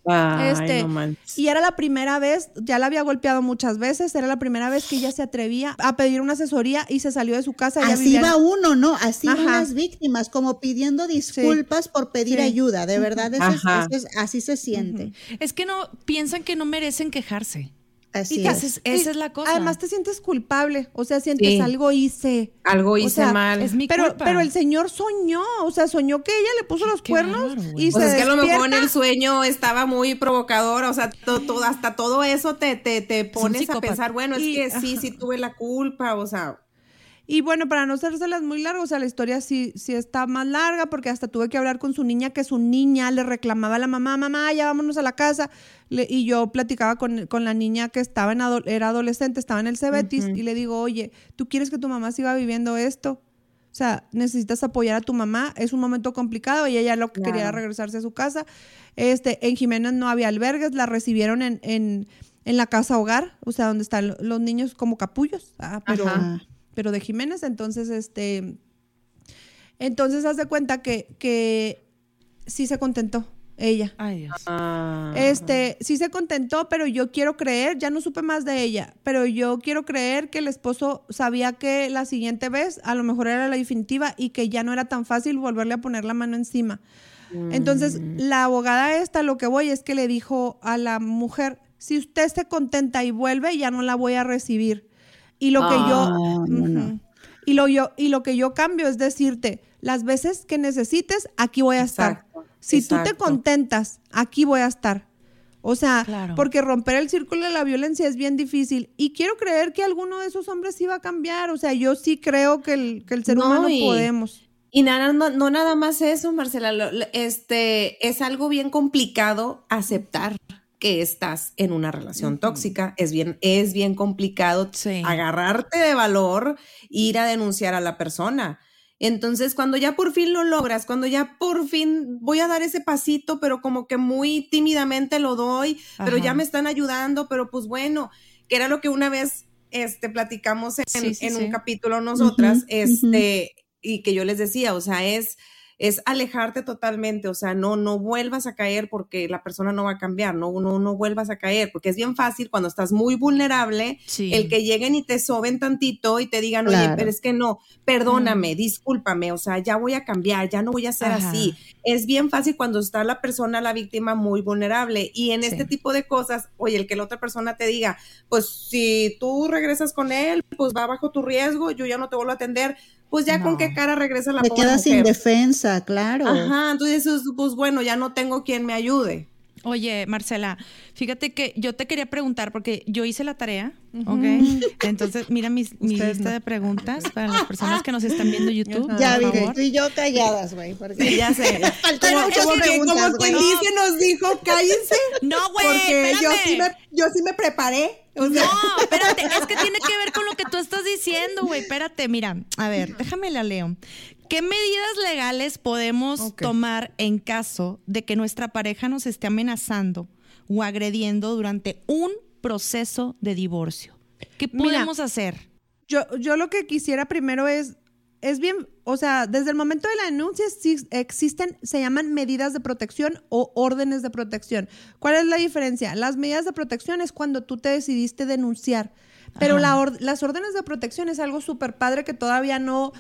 Ay, Este, no y era la primera vez, ya la había golpeado muchas veces, era la primera vez que ella se atrevía a pedir una asesoría y se salió de su casa. ella Así vivía en- va uno, ¿no? Así van las víctimas, como pidiendo disculpas por pedir Sí. ayuda. De verdad, eso es- eso es- así se siente. Es que no piensan que no merecen quejarse. Así Y es. Esa es, esa es la cosa. Además te sientes culpable, o sea, sientes Sí. algo hice. Algo O hice sea, mal. es mi pero, culpa. pero el señor soñó, o sea, soñó que ella le puso los qué cuernos güey. y Pues se es que a lo mejor en despierta. el sueño estaba muy provocador, o sea, to- to- hasta todo eso te, te, te pones a pensar, bueno, es Y- que sí, sí tuve la culpa, o sea, Y bueno, para no hacérselas muy largas, o sea, la historia sí, sí está más larga porque hasta tuve que hablar con su niña, que su niña le reclamaba a la mamá, mamá, ya vámonos a la casa. Le- y yo platicaba con, con la niña que estaba en ado- era adolescente, estaba en el Cebetis, y le digo, oye, ¿tú quieres que tu mamá siga viviendo esto? O sea, necesitas apoyar a tu mamá, es un momento complicado y ella lo que quería era regresarse a su casa. Este, en Jiménez no había albergues, la recibieron en, en, en la casa hogar, o sea, donde están los niños como capullos, ah, pero Ajá. pero de Jiménez, entonces, este, entonces haz de cuenta que, que sí se contentó ella. Ay, Dios. ah, Este, sí se contentó, pero yo quiero creer, ya no supe más de ella, pero yo quiero creer que el esposo sabía que la siguiente vez a lo mejor era la definitiva y que ya no era tan fácil volverle a poner la mano encima. Entonces, la abogada esta, lo que voy es que le dijo a la mujer, si usted se contenta y vuelve, ya no la voy a recibir. Y lo que yo... Ah, no. Y lo, yo, y lo que yo cambio es decirte, las veces que necesites, aquí voy a estar. Exacto, Si tú te contentas, aquí voy a estar. O sea, Claro. porque romper el círculo de la violencia es bien difícil. Y quiero creer que alguno de esos hombres sí va a cambiar. O sea, yo sí creo que el, que el ser No, humano y- podemos. Y nada, no, no nada más eso, Marcela, lo- este, es algo bien complicado aceptar que estás en una relación tóxica, es bien, es bien complicado Sí. agarrarte de valor, ir a denunciar a la persona. Entonces, cuando ya por fin lo logras, cuando ya por fin voy a dar ese pasito, pero como que muy tímidamente lo doy, pero ya me están ayudando, pero pues bueno, que era lo que una vez este, platicamos en, Sí, sí, en sí. un capítulo nosotras, este, y que yo les decía, o sea, es, es alejarte totalmente, o sea, no, no vuelvas a caer porque la persona no va a cambiar, no, no, no vuelvas a caer, porque es bien fácil cuando estás muy vulnerable, Sí. el que lleguen y te soben tantito y te digan, oye, Claro. pero es que no, perdóname, discúlpame, o sea, ya voy a cambiar, ya no voy a ser Ajá. así. Es bien fácil cuando está la persona, la víctima, muy vulnerable. Y en Sí. este tipo de cosas, oye, el que la otra persona te diga, pues si tú regresas con él, pues va bajo tu riesgo, yo ya no te vuelvo a atender, pues ya con qué cara regresa la Te pobre quedas sin defensa, claro. Ajá, entonces, pues bueno, ya no tengo quien me ayude. Oye, Marcela, fíjate que yo te quería preguntar, porque yo hice la tarea, ¿ok? Entonces, mira mis, mi Ustedes lista no. de preguntas para las personas que nos están viendo en YouTube. Ya favor. tú y yo calladas, güey. porque- Ya sé. Faltaron Como- muchas como que- preguntas, como quien dice, nos dijo, cállense. No, güey, Porque yo sí, me, yo sí me preparé. O sea, No, espérate, es que tiene que ver con lo que tú estás diciendo, güey. Espérate, mira, a ver, déjame la leo. ¿Qué medidas legales podemos tomar en caso de que nuestra pareja nos esté amenazando o agrediendo durante un proceso de divorcio? ¿Qué Mira, podemos hacer? Yo, yo lo que quisiera primero es, es bien, o sea, desde el momento de la denuncia existen, se llaman medidas de protección o órdenes de protección. ¿Cuál es la diferencia? Las medidas de protección es cuando tú te decidiste denunciar, pero la or- las órdenes de protección es algo súper padre que todavía no,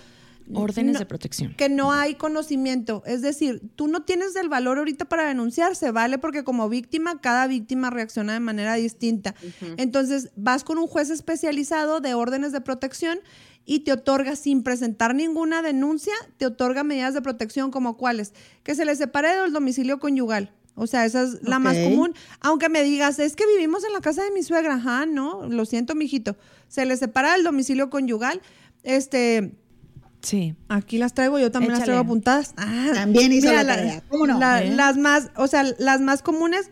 Órdenes No, de protección. que no hay conocimiento. Es decir, tú no tienes el valor ahorita para denunciar, se vale porque como víctima, cada víctima reacciona de manera distinta. Entonces, vas con un juez especializado de órdenes de protección y te otorga sin presentar ninguna denuncia, te otorga medidas de protección como cuáles, que se le separe del domicilio conyugal. O sea, esa es la más común. Aunque me digas, es que vivimos en la casa de mi suegra, ajá, no, lo siento, mijito. Se le separa del domicilio conyugal. Este, Sí. Aquí las traigo, yo también las traigo apuntadas. Ah, También hizo la la- tarea, ¿cómo no? la- ¿Eh? Las más, o sea, las más comunes,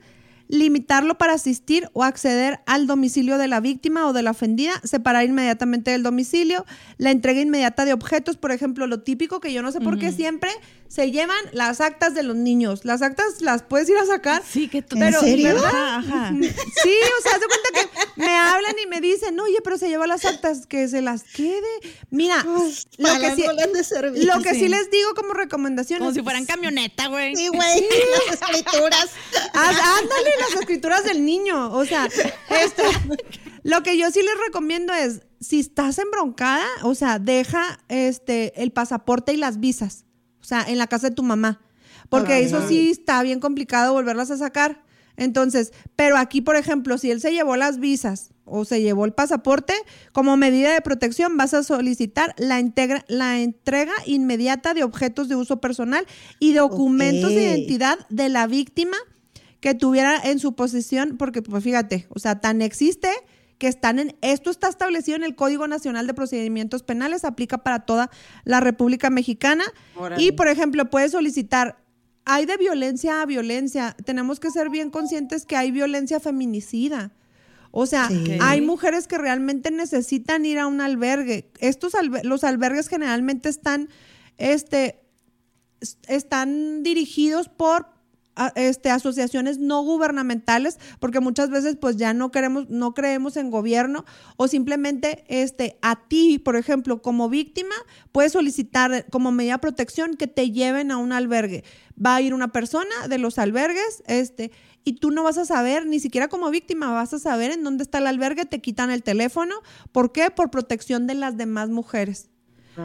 limitarlo para asistir o acceder al domicilio de la víctima o de la ofendida, separar inmediatamente del domicilio, la entrega inmediata de objetos, por ejemplo, lo típico que yo no sé por qué siempre se llevan las actas de los niños. Las actas las puedes ir a sacar. Sí, que tú. ¿En serio? Ajá. Sí, o sea, haz de cuenta que me hablan y me dicen, oye, pero se lleva las actas, que se las quede. Mira, lo para que, las sí, de servicio. lo que sí. Sí. les digo como recomendación Como si fueran camioneta, güey. Sí, güey, las escrituras. Haz- ándale las escrituras del niño. O sea, este, lo que yo sí les recomiendo es, si estás embroncada, o sea, deja este el pasaporte y las visas. O sea, en la casa de tu mamá. Porque eso sí está bien complicado volverlas a sacar. Entonces, pero aquí, por ejemplo, si él se llevó las visas o se llevó el pasaporte, como medida de protección vas a solicitar la, integra- la entrega inmediata de objetos de uso personal y documentos de identidad de la víctima que tuviera en su posesión, porque pues fíjate, o sea, tan existe que están en, esto está establecido en el Código Nacional de Procedimientos Penales, aplica para toda la República Mexicana. Órale. Y, por ejemplo, puedes solicitar, hay de violencia a violencia, tenemos que ser bien conscientes que hay violencia feminicida. O sea, Sí. hay mujeres que realmente necesitan ir a un albergue. Estos los albergues generalmente están, este, es- están dirigidos por este, asociaciones no gubernamentales, porque muchas veces pues ya no queremos, no creemos en gobierno, o simplemente este, a ti, por ejemplo, como víctima, puedes solicitar como medida de protección que te lleven a un albergue. Va a ir una persona de los albergues, este, y tú no vas a saber, ni siquiera como víctima, vas a saber en dónde está el albergue, te quitan el teléfono. ¿Por qué? Por protección de las demás mujeres.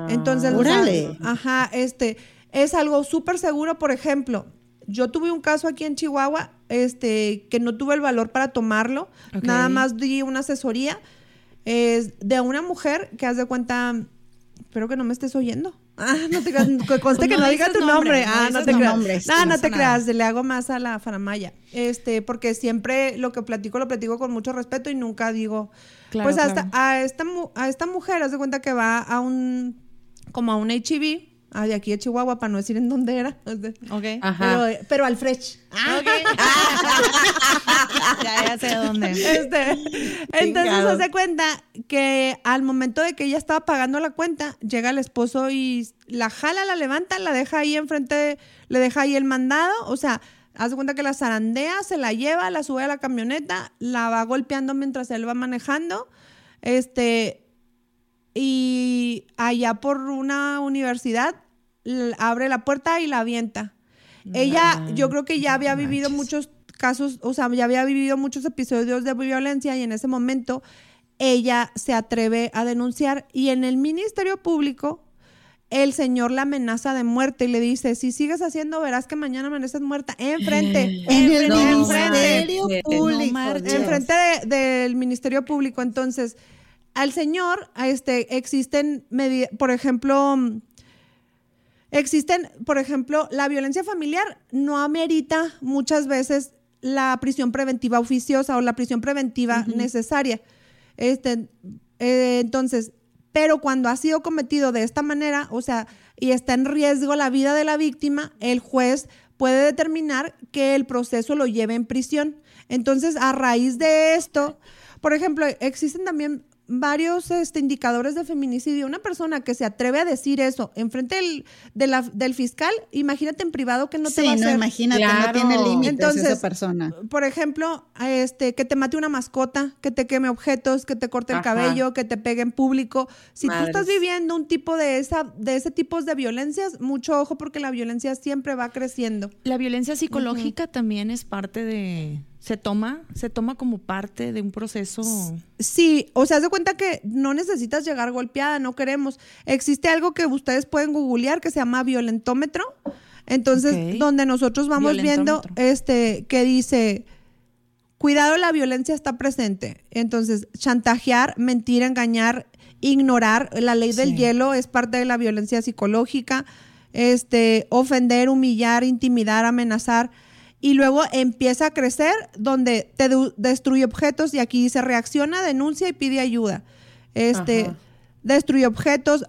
Entonces, o sea, Órale. ajá, este, es algo súper seguro, por ejemplo. Yo tuve un caso aquí en Chihuahua, este, que no tuve el valor para tomarlo, nada más di una asesoría es de una mujer que haz de cuenta, espero que no me estés oyendo. Ah, no te creas, conste que no no diga tu nombre, nombre. no Ah, no te creas. nombres, No, no nada. le hago más a la faramaya. Este, porque siempre lo que platico lo platico con mucho respeto y nunca digo, Claro, pues hasta claro. a esta a esta mujer haz de cuenta que va a un como a un HIV ah, de aquí de Chihuahua para no decir en dónde era. Ok. Ajá. Pero, pero al fresh. ya, ya sé dónde. Este, entonces se hace cuenta que al momento de que ella estaba pagando la cuenta, llega el esposo y la jala, la levanta, la deja ahí enfrente, le deja ahí el mandado, o sea, hace cuenta que la zarandea, se la lleva, la sube a la camioneta, la va golpeando mientras él va manejando, este, y allá por una universidad abre la puerta y la avienta. Ella, yo creo que ya había vivido muchos casos, o sea, ya había vivido muchos episodios de violencia y en ese momento ella se atreve a denunciar y en el Ministerio Público el señor la amenaza de muerte y le dice, si sigues haciendo verás que mañana amaneces muerta, enfrente, En el enfrente, Ministerio No Público. enfrente de- del Ministerio Público. Entonces, al señor, este, existen, por ejemplo, mm, existen, por ejemplo, la violencia familiar no amerita muchas veces la prisión preventiva oficiosa o la prisión preventiva necesaria. Este, eh, entonces, pero cuando ha sido cometido de esta manera, o sea, y está en riesgo la vida de la víctima, el juez puede determinar que el proceso lo lleve en prisión. Entonces, a raíz de esto, por ejemplo, existen también varios este, indicadores de feminicidio. Una persona que se atreve a decir eso enfrente del, de la- del fiscal, imagínate en privado que no te sí, va a no, hacer. imagínate, no Claro. tiene límites Entonces, esa persona. Por ejemplo, este, que te mate una mascota, que te queme objetos, que te corte el Ajá. cabello, que te pegue en público. Si tú estás viviendo un tipo de esa, de ese tipo de violencias, mucho ojo porque la violencia siempre va creciendo. La violencia psicológica también es parte de, se toma, se toma como parte de un proceso. Sí, o sea, haz de cuenta que no necesitas llegar golpeada, no queremos. Existe algo que ustedes pueden googlear que se llama violentómetro. Entonces, donde nosotros vamos viendo este que dice cuidado, la violencia está presente. Entonces, chantajear, mentir, engañar, ignorar, la ley del Sí. hielo es parte de la violencia psicológica. Este, ofender, humillar, intimidar, amenazar. Y luego empieza a crecer donde te destruye objetos y aquí dice reacciona, denuncia y pide ayuda. Este, Ajá. destruye objetos,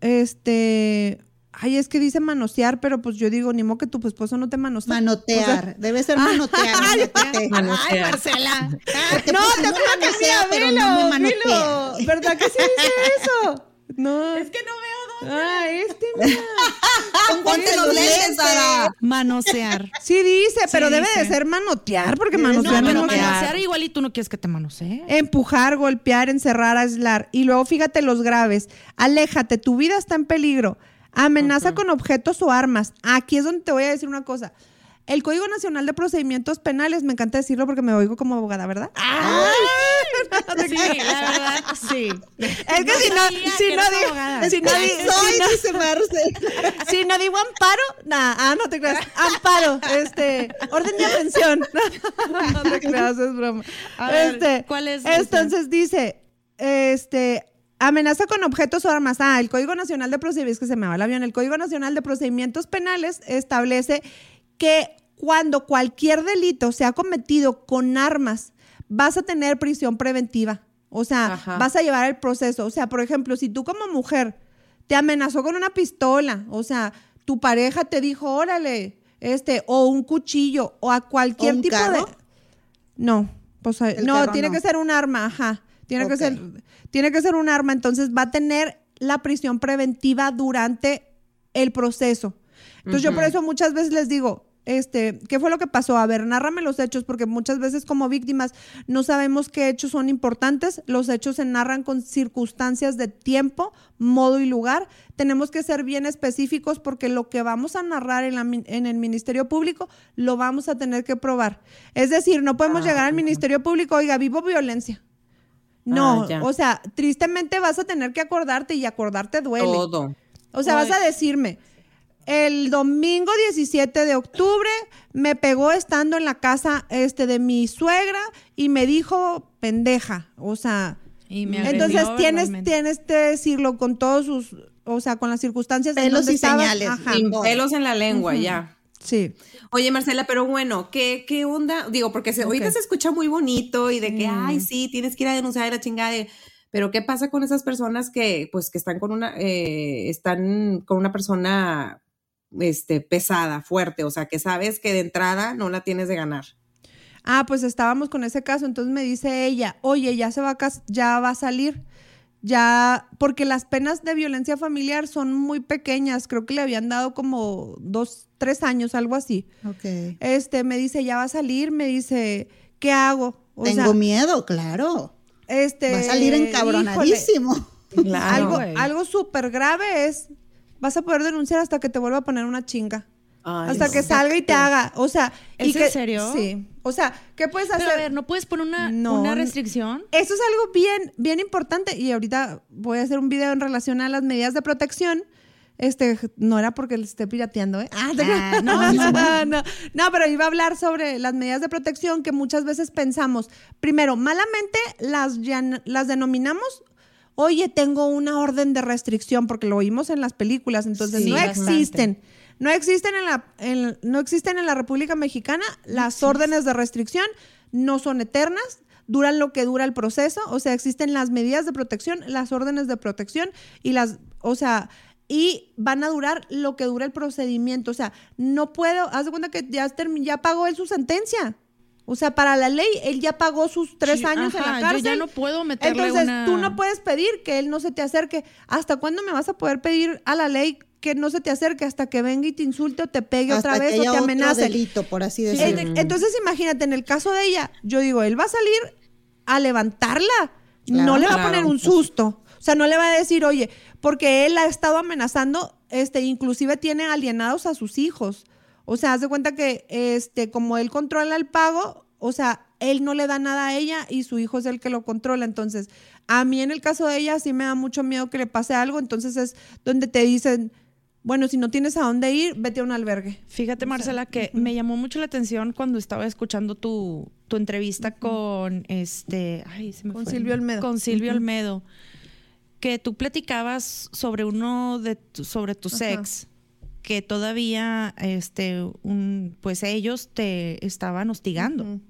este, ay, es que dice manosear, pero pues yo digo, ni modo que tu esposo no te manosee. Manotear. Debe ser manotear. manotear. Manosear. Ay, Marcela. No, pues, te no juro que manosea, pero velo, no me manotea. velo. ¿Verdad que sí dice eso? No. Es que no veo. Ah, este, mira. Ponte los lentes, Sara. Manosear. Sí dice, pero Sí debe de ser manotear, porque ser No, manotear pero no manotear. manosear igual y tú no quieres que te manosee. Empujar, golpear, encerrar, aislar. Y luego fíjate los graves. Aléjate, tu vida está en peligro. Amenaza con objetos o armas. Aquí es donde te voy a decir una cosa. El Código Nacional de Procedimientos Penales, me encanta decirlo porque me oigo como abogada, ¿verdad? Sí, la verdad, sí. Es que si no, si que no digo, abogada. si no di- Soy, si no- dice Marcela. si no digo amparo, nada, ah, no te creas, amparo, este, orden de aprehensión. no te creas, es broma. A ver, este, ¿cuál es? Entonces dice, este, amenaza con objetos o armas. Ah, el Código Nacional de Procedimientos, que se me va el avión, el Código Nacional de Procedimientos Penales establece que cuando cualquier delito sea cometido con armas, vas a tener prisión preventiva. O sea, Ajá. vas a llevar el proceso. O sea, por ejemplo, si tú como mujer te amenazó con una pistola, o sea, tu pareja te dijo, órale, este, o un cuchillo, o a cualquier ¿O un tipo carro? de. No, pues El no, tiene no. que ser un arma, ajá. Tiene que ser, tiene que ser un arma, entonces va a tener la prisión preventiva durante el proceso. Entonces yo por eso muchas veces les digo, este, ¿qué fue lo que pasó? A ver, nárrame los hechos, porque muchas veces como víctimas no sabemos qué hechos son importantes. Los hechos se narran con circunstancias de tiempo, modo y lugar. Tenemos que ser bien específicos porque lo que vamos a narrar en, la min- en el Ministerio Público lo vamos a tener que probar. Es decir, no podemos llegar al Ministerio Público, oiga, vivo violencia. No, Ah, ya. o sea, tristemente vas a tener que acordarte y acordarte duele. Todo. O sea, vas a decirme, el domingo 17 de octubre me pegó estando en la casa este, de mi suegra y me dijo pendeja. O sea, Y me agredió entonces tienes, tienes que decirlo con todos sus, o sea, con las circunstancias en Pelos donde y estaba. señales. Ajá, pelos en la lengua, ya. sí. Oye, Marcela, pero bueno, ¿qué, qué onda? Digo, porque se, ahorita Ok. se escucha muy bonito y de que, ay, sí, tienes que ir a denunciar y la chingada de... Pero ¿qué pasa con esas personas que, pues, que están con una, eh, están con una persona, este, pesada, fuerte? O sea, que sabes que de entrada no la tienes de ganar. Ah, pues estábamos con ese caso, entonces me dice ella, oye, ya se va a cas- ya va a salir. Ya, porque las penas de violencia familiar son muy pequeñas, creo que le habían dado como dos, tres años, algo así. Ok. Este, me dice, ya va a salir, me dice, ¿qué hago? O Tengo sea, miedo, claro. este, Va a salir híjole, encabronadísimo. algo algo súper grave es, vas a poder denunciar hasta que te vuelva a poner una chinga. Ay, hasta no. que salga y te haga, o sea, y ¿Es en serio? Sí. O sea, ¿qué puedes hacer? Pero a ver, ¿no puedes poner una, No, una restricción? Eso es algo bien, bien importante y ahorita voy a hacer un video en relación a las medidas de protección. Este, no era porque le esté pirateando, ¿eh? Ah, Ah, no, no, no, no, pero iba a hablar sobre las medidas de protección que muchas veces pensamos. Primero, malamente las, las denominamos, oye, tengo una orden de restricción, porque lo oímos en las películas, entonces Sí, no bastante. existen. No existen en la, en- no existen en la República Mexicana las órdenes de restricción, no son eternas, duran lo que dura el proceso, o sea, existen las medidas de protección, las órdenes de protección y las, o sea, y van a durar lo que dura el procedimiento, o sea, no puedo, haz de cuenta que ya, ya pagó él su sentencia. O sea, para la ley, él ya pagó sus tres Sí, años en la yo cárcel. ya no puedo meterle Entonces, una- tú no puedes pedir que él no se te acerque. ¿Hasta cuándo me vas a poder pedir a la ley que no se te acerque? Hasta que venga y te insulte o te pegue Hasta otra vez que o te otro amenace. delito, por así decirlo. Entonces, imagínate, en el caso de ella, yo digo, él va a salir a levantarla. Claro, no le va a poner un susto. O sea, no le va a decir, oye, porque él ha estado amenazando, este, inclusive tiene alienados a sus hijos. O sea, haz de cuenta que, este, como él controla el pago, o sea, él no le da nada a ella y su hijo es el que lo controla. Entonces, a mí en el caso de ella sí me da mucho miedo que le pase algo. Entonces es donde te dicen, bueno, si no tienes a dónde ir, vete a un albergue. Fíjate, Marcela, que me llamó mucho la atención cuando estaba escuchando tu, tu entrevista con este, ay, se me Con fue. Silvio Olmedo. Con Silvio. Olmedo. Que tú platicabas sobre uno de tu- sobre tu Ajá. Que todavía este un, pues ellos te estaban hostigando.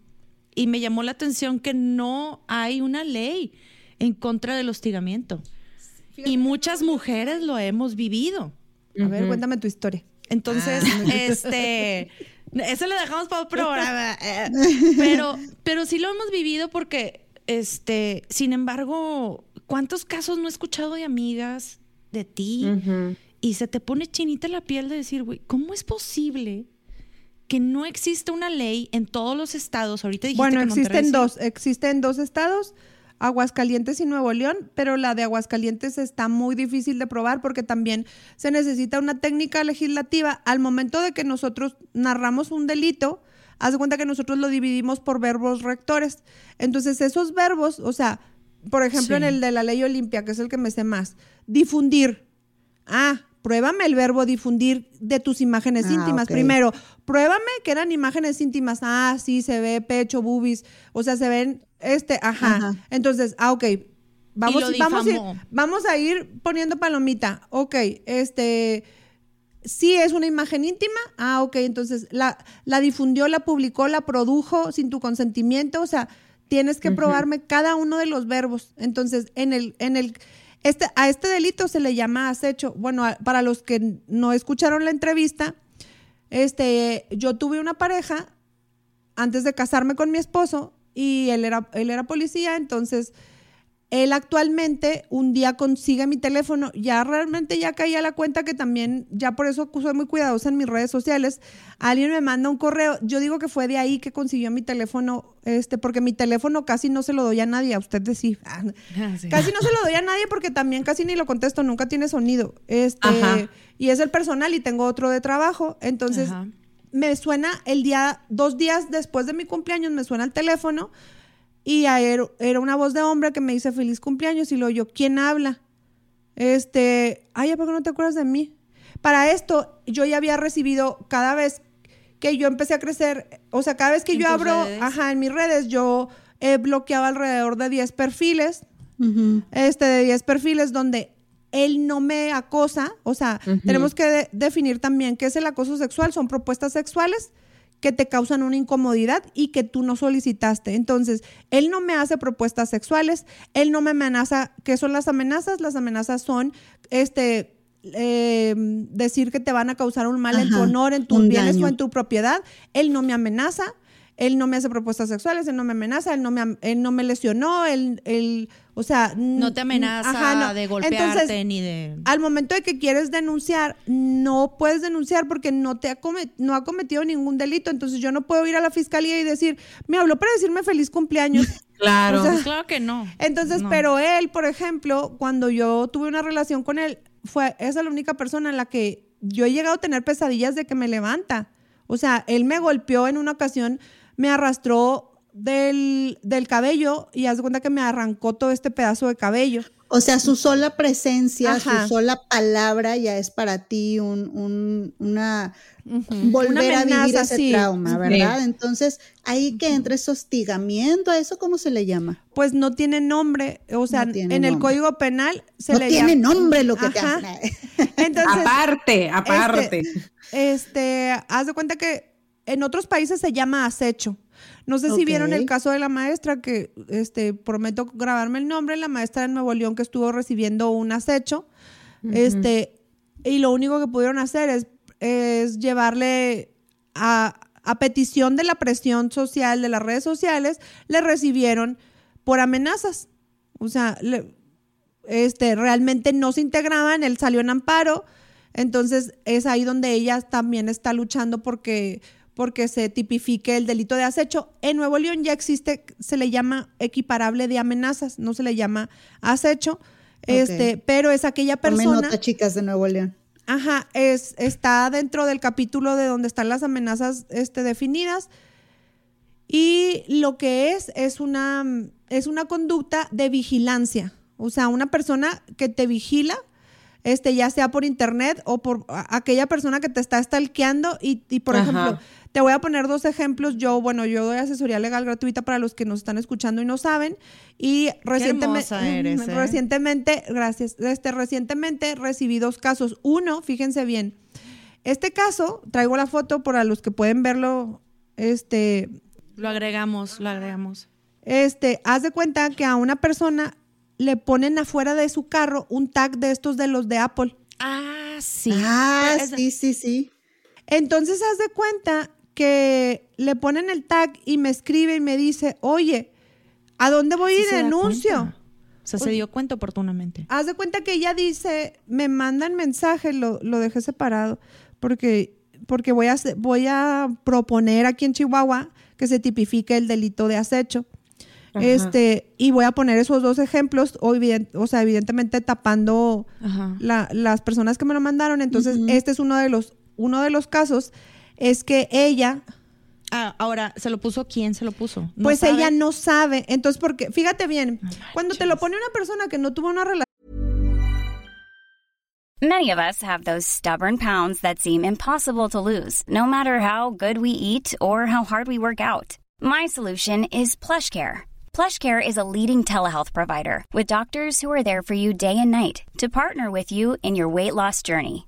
Y me llamó la atención que no hay una ley en contra del hostigamiento. y muchas mujeres lo hemos vivido. A ver, cuéntame tu historia. Entonces, Ah. este, eso lo dejamos para otro programa. Pero, pero sí lo hemos vivido porque, este, sin embargo, ¿cuántos casos no he escuchado de amigas de ti? Ujú. Y se te pone chinita la piel de decir, güey, ¿cómo es posible que no existe una ley en todos los estados? Ahorita dijiste Bueno, que Monterrey existen sí. dos, existen dos estados, Aguascalientes y Nuevo León, pero la de Aguascalientes está muy difícil de probar porque también se necesita una técnica legislativa. Al momento de que nosotros narramos un delito, haz de cuenta que nosotros lo dividimos por verbos rectores. Entonces, esos verbos, o sea, por ejemplo, Sí. en el de la ley Olimpia, que es el que me sé más, difundir. Ah, pruébame el verbo difundir de tus imágenes Ah, íntimas. Primero, pruébame que eran imágenes íntimas. Ah, sí, se ve pecho, boobies. O sea, se ven, este, ajá. Ajá. Entonces, ah, ok. Vamos, lo vamos, a ir, vamos a ir poniendo palomita. Ok, este. Sí, es una imagen íntima. Ah, ok. Entonces, la, la difundió, la publicó, la produjo sin tu consentimiento. O sea, tienes que probarme cada uno de los verbos. Entonces, en el, en el, este, a este delito se le llama acecho. Bueno, para los que no escucharon la entrevista, este, yo tuve una pareja antes de casarme con mi esposo y él era, él era policía, entonces él actualmente un día consigue mi teléfono, ya realmente ya caí a la cuenta que también, ya por eso soy muy cuidadosa en mis redes sociales, alguien me manda un correo, yo digo que fue de ahí que consiguió mi teléfono, este, porque mi teléfono casi no se lo doy a nadie, a usted decir, Ah, sí. casi no se lo doy a nadie porque también casi ni lo contesto, nunca tiene sonido, este, Ajá. y es el personal y tengo otro de trabajo, entonces Ajá. me suena el día, dos días después de mi cumpleaños, me suena el teléfono y a- era, era una voz de hombre que me dice feliz cumpleaños y luego yo, ¿quién habla? Este, ay, ¿por qué no te acuerdas de mí? Para esto, yo ya había recibido cada vez que yo empecé a crecer, o sea, cada vez que ¿En yo abro, redes? ajá, en mis redes, yo he bloqueado alrededor de 10 perfiles este, de 10 perfiles donde él no me acosa, o sea, tenemos que de- definir también qué es el acoso sexual, son propuestas sexuales que te causan una incomodidad y que tú no solicitaste. Entonces, él no me hace propuestas sexuales, él no me amenaza, ¿qué son las amenazas? Las amenazas son, este, eh, decir que te van a causar un mal en tu honor, en tus bienes daño. o en tu propiedad. Él no me amenaza, él no me hace propuestas sexuales, él no me amenaza, él no me, él no me lesionó, él, él o sea... No te amenaza ajá, no. de golpearte Entonces, ni de. al momento de que quieres denunciar, no puedes denunciar porque no te ha, no ha cometido ningún delito. Entonces yo no puedo ir a la fiscalía y decir, me habló para decirme feliz cumpleaños. Claro. O sea, claro que no. Entonces, No. pero él, por ejemplo, cuando yo tuve una relación con él, fue esa la única persona en la que yo he llegado a tener pesadillas de que me levanta. O sea, él me golpeó en una ocasión, me arrastró del, del cabello y haz de cuenta que me arrancó todo este pedazo de cabello. O sea, su sola presencia, Ajá. su sola palabra ya es para ti un, un- una volver Una a vivir ese sí. trauma, Sí. ¿verdad? Entonces, ahí que entra ese hostigamiento, ¿a eso cómo se le llama? Pues no tiene nombre, o sea, No tiene en el. Código Penal se no le tiene llama. nombre lo que te. Entonces, aparte, aparte. este, haz de cuenta que en otros países se llama acecho. No sé si Ok. vieron el caso de la maestra, que este, prometo grabarme el nombre, la maestra de Nuevo León que estuvo recibiendo un acecho. Este, y lo único que pudieron hacer es, es llevarle a, a petición de la presión social de las redes sociales, le recibieron por amenazas. O sea, le- este, realmente no se integraban, él salió en amparo, entonces es ahí donde ella también está luchando porque, porque se tipifique el delito de acecho. En Nuevo León ya existe, se le llama equiparable de amenazas, no se le llama acecho, este, pero es aquella persona... nota, chicas de Nuevo León. Ajá, es, está dentro del capítulo de donde están las amenazas este, definidas. Y lo que es es una, es una conducta de vigilancia. O sea, una persona que te vigila, este, ya sea por internet o por aquella persona que te está stalkeando. Y, y, por Ajá. ejemplo, te voy a poner dos ejemplos. Yo, bueno, yo doy asesoría legal gratuita para los que nos están escuchando y no saben. Y recientemente, eres, ¿eh? recientemente, gracias, este, recientemente recibí dos casos. Uno, fíjense bien, este caso, traigo la foto para los que pueden verlo, este, Lo agregamos, lo agregamos. este, haz de cuenta que a una persona le ponen afuera de su carro un tag de estos de los de Apple. Ah, sí. Ah, sí, sí, sí. Entonces haz de cuenta que le ponen el tag y me escribe y me dice, oye, ¿a dónde voy sí y denuncio? O sea, se dio cuenta oportunamente. Haz de cuenta que ella dice, me mandan mensaje, lo, lo dejé separado, porque, porque voy, a, voy a proponer aquí en Chihuahua que se tipifique el delito de acecho. Ajá. Este, y voy a poner esos dos ejemplos, o, o sea, evidentemente tapando la- las personas que me lo mandaron. Entonces, este es uno de los, uno de los casos, es que ella, Ah, ahora, ¿se lo puso quién se lo puso? ¿No pues sabe? ella no sabe. Entonces, porque, fíjate bien, No cuando te lo pone una persona que no tuvo una relación, Many of us have those stubborn pounds that seem impossible to lose, no matter how good we eat or how hard we work out. My solution is PlushCare. PlushCare is a leading telehealth provider with doctors who are there for you day and night to partner with you in your weight loss journey.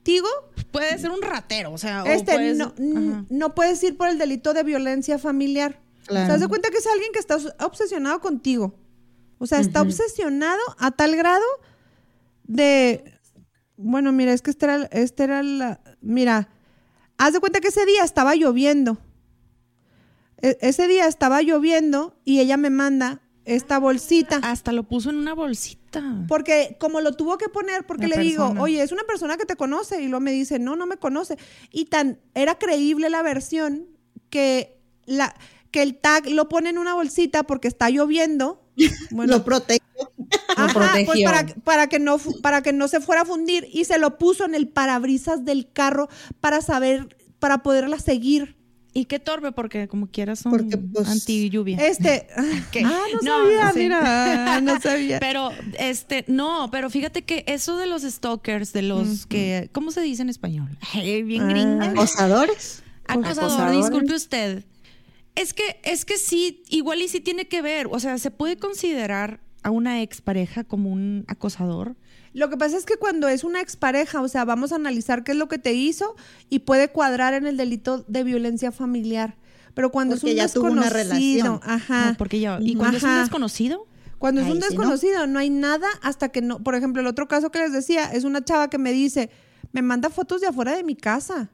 contigo, Puede ser un ratero, o sea, o este, puedes- no, no puedes ir por el delito de violencia familiar. Claro. O sea, haz de cuenta que es alguien que está obsesionado contigo. O sea, está obsesionado a tal grado de... Bueno, mira, es que este era, este era la... Mira, haz de cuenta que ese día estaba lloviendo. E- ese día estaba lloviendo y ella me manda esta bolsita. Hasta lo puso en una bolsita. Porque como lo tuvo que poner, porque La le digo, oye, es una persona que te conoce. Y luego me dice, no, no me conoce. Y tan era creíble la versión que, la, que el tag lo pone en una bolsita porque está lloviendo. Bueno, Lo protege. ajá, pues para, para, que no, para que no se fuera a fundir. Y se lo puso en el parabrisas del carro para saber, para poderla seguir. Y qué torpe, porque como quieras son Porque, pues, anti lluvia. Este. ¿Qué? Ah, no, sabía, mira. No sabía. Pero, este, no, pero fíjate que eso de los stalkers, de los que, ¿cómo se dice en español? Ay, bien Ah, gringa. Acosadores. Acosador, acosadores. disculpe usted. Es que, es que sí, igual y sí tiene que ver. O sea, ¿se puede considerar a una expareja como un acosador? Lo que pasa es que cuando es una expareja, o sea, vamos a analizar qué es lo que te hizo y puede cuadrar en el delito de violencia familiar. Pero cuando Porque es un ya tuvo una desconocido, relación. ajá. No, porque ya, y cuando es un desconocido, Cuando es Ahí un sí, ¿no? desconocido, ¿no? hay nada hasta que no. Por ejemplo, el otro caso que les decía es una chava que me dice, me manda fotos de afuera de mi casa.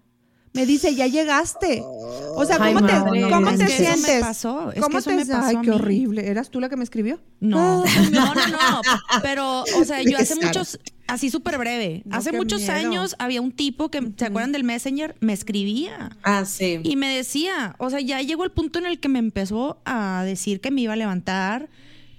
Me dice, ya llegaste. O sea, Ay, ¿cómo te, ¿cómo es te que eso me sientes? pasó, es que ¿Cómo eso te me pasó Ay, qué horrible. ¿Eras tú la que me escribió? No, Ah. no, no, no. Pero, o sea, yo hace muchos, así súper breve, No, hace muchos miedo. años había un tipo que, ¿se acuerdan del Messenger? Me escribía. Ah, sí. Y me decía, o sea, ya llegó el punto en el que me empezó a decir que me iba a levantar,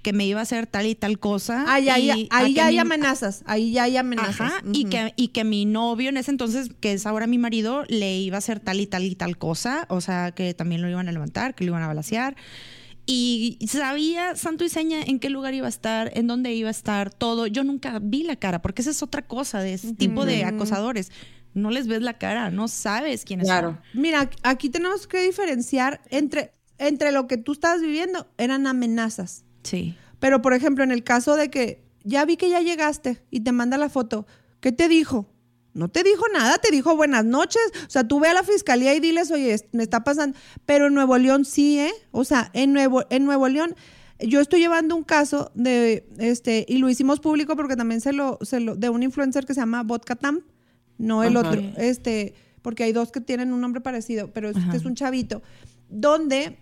que me iba a hacer tal y tal cosa. Ahí, ahí, y ya hay mi- amenazas. Ahí ya hay amenazas. Ajá, y, que, y que mi novio en ese entonces, que es ahora mi marido, le iba a hacer tal y tal y tal cosa, o sea, que también lo iban a levantar, que lo iban a balasear. Y sabía santo y seña en qué lugar iba a estar, en dónde iba a estar, todo. Yo nunca vi la cara, porque esa es otra cosa de ese tipo de acosadores. No les ves la cara, no sabes quiénes Claro. Mira, aquí tenemos que diferenciar entre, entre lo que tú estabas viviendo, eran amenazas. Sí. Pero, por ejemplo, en el caso de que ya vi que ya llegaste y te manda la foto, ¿qué te dijo? No te dijo nada, te dijo buenas noches. O sea, tú ve a la fiscalía y diles, oye, me está pasando. Pero en Nuevo León sí, ¿eh? O sea, en Nuevo, en Nuevo León, yo estoy llevando un caso de, este, y lo hicimos público porque también se lo, se lo, de un influencer que se llama Vodka Tam, no el Ajá. otro, este, porque hay dos que tienen un nombre parecido, pero este es un chavito, donde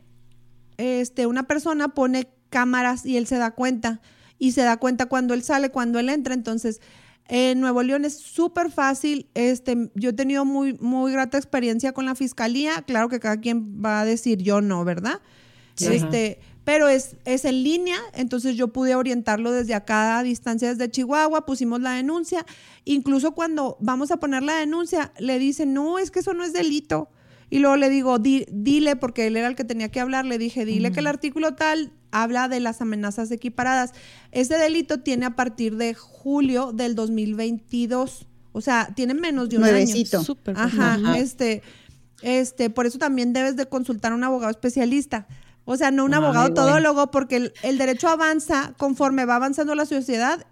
este, una persona pone cámaras y él se da cuenta. Y se da cuenta cuando él sale, cuando él entra. Entonces, en Nuevo León es súper fácil. Este, yo he tenido muy, muy grata experiencia con la fiscalía. Claro que cada quien va a decir yo no, ¿verdad? Sí. Este, pero es, es en línea, entonces yo pude orientarlo desde acá a distancia desde Chihuahua, pusimos la denuncia. Incluso cuando vamos a poner la denuncia, le dicen, no, es que eso no es delito. Y luego le digo, "Di- dile, porque él era el que tenía que hablar, le dije, dile que el artículo tal habla de las amenazas equiparadas. Ese delito tiene a partir de julio del 2022. O sea, tiene menos de un Nuevecito. año. Súper Ajá, Ajá. este, este, por eso también debes de consultar a un abogado especialista. O sea, no un Ah, abogado bueno. todólogo, porque el, el derecho avanza conforme va avanzando la sociedad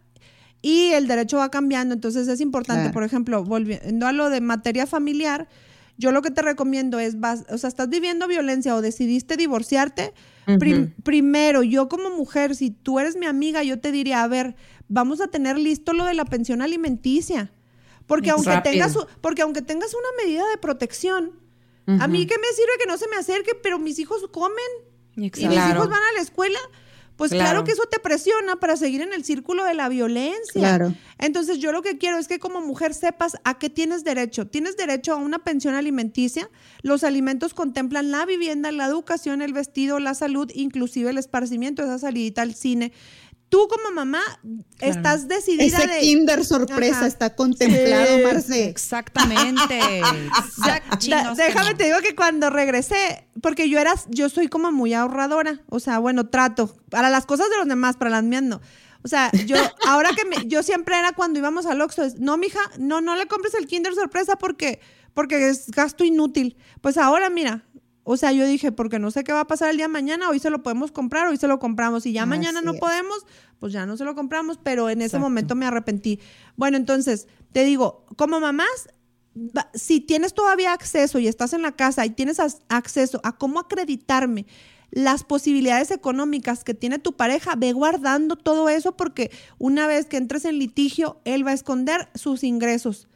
y el derecho va cambiando. Entonces es importante, Claro. por ejemplo, volviendo a lo de materia familiar, yo lo que te recomiendo es, vas, o sea, estás viviendo violencia o decidiste divorciarte, prim- primero, yo como mujer, si tú eres mi amiga, yo te diría, a ver, vamos a tener listo lo de la pensión alimenticia. Porque aunque, Rápido. tengas, porque aunque tengas una medida de protección, a mí qué me sirve que no se me acerque, pero mis hijos comen y mis hijos van a la escuela. Pues claro. Claro. que eso te presiona para seguir en el círculo de la violencia. Claro. Entonces yo lo que quiero es que como mujer sepas a qué tienes derecho. Tienes derecho a una pensión alimenticia. Los alimentos contemplan la vivienda, la educación, el vestido, la salud, inclusive el esparcimiento, esa salidita al cine. Tú como mamá estás decidida Ese de... Kinder sorpresa Ajá. está contemplado, Sí. Marce. Exactamente. Exact- Da- déjame te digo que cuando regresé, porque yo era, yo soy como muy ahorradora, o sea, bueno, trato para las cosas de los demás, para las mías no. O sea, yo ahora que me, yo siempre era cuando íbamos al Oxxo, es, no, mija, no, no le compres el Kinder sorpresa porque, porque es gasto inútil. Pues ahora mira, o sea, yo dije, porque no sé qué va a pasar el día de mañana, hoy se lo podemos comprar, hoy se lo compramos y ya mañana no es. podemos, pues ya no se lo compramos, pero en ese Exacto. momento me arrepentí. Bueno, entonces, te digo, como mamás, si tienes todavía acceso y estás en la casa y tienes acceso a cómo acreditarme las posibilidades económicas que tiene tu pareja, ve guardando todo eso porque una vez que entres en litigio, él va a esconder sus ingresos.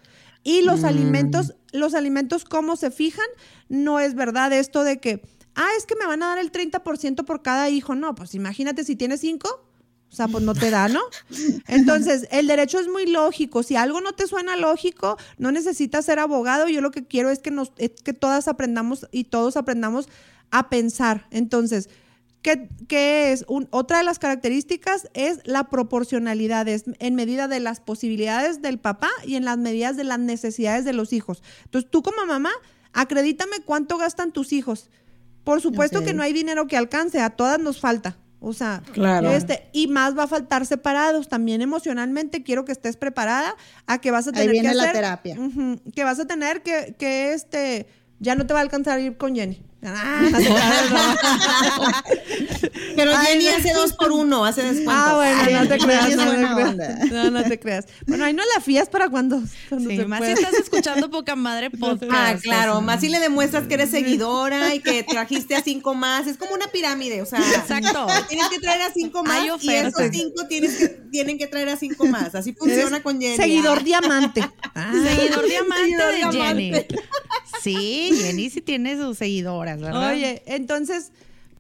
Y los alimentos, los alimentos, ¿cómo se fijan? No es verdad esto de que, ah, es que me van a dar el 30% por cada hijo. No, pues imagínate si tienes cinco, o sea, pues no te da, ¿no? Entonces, el derecho es muy lógico. Si algo no te suena lógico, no necesitas ser abogado. Yo lo que quiero es que nos, es que todas aprendamos y todos aprendamos a pensar. Entonces, ¿qué, qué es? Un- otra de las características es la proporcionalidad, es en medida de las posibilidades del papá y en las medidas de las necesidades de los hijos. Entonces, tú como mamá, acredítame cuánto gastan tus hijos. Por supuesto que no hay dinero que alcance, a todas nos falta. O sea, Claro. este, y más va a faltar separados. También emocionalmente quiero que estés preparada a que vas a Ahí tener viene que la terapia. Que vas a tener que, que este, ya no te va a alcanzar a ir con Jenny. Ah, no no. Pero Ay, Jenny no. hace dos por uno, hace descuento. Ah, bueno, no te creas, no, te creas. no, no te creas. Bueno, ahí no la fías para cuando, cuando Sí, se más pueda. si estás escuchando poca madre podcast. Ah, claro, así. más si le demuestras que eres seguidora y que trajiste a cinco más. Es como una pirámide, o sea, Exacto. tienes que traer a cinco más Hay y esos cinco tienes que, tienen que traer a cinco más. Así funciona Eres con Jenny. Seguidor diamante. Ah, seguidor diamante Seguidor de diamante. Jenny. Sí, Jenny sí tiene sus Oye, entonces,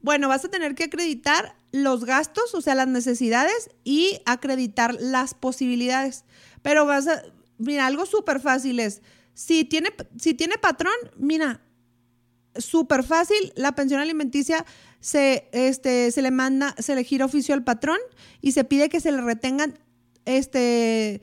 bueno, vas a tener que acreditar los gastos, o sea, las necesidades y acreditar las posibilidades. Pero vas a, mira, algo súper fácil es, si tiene, si tiene patrón, mira, súper fácil, la pensión alimenticia se, este, se le manda, se le gira oficio al patrón y se pide que se le retengan, este,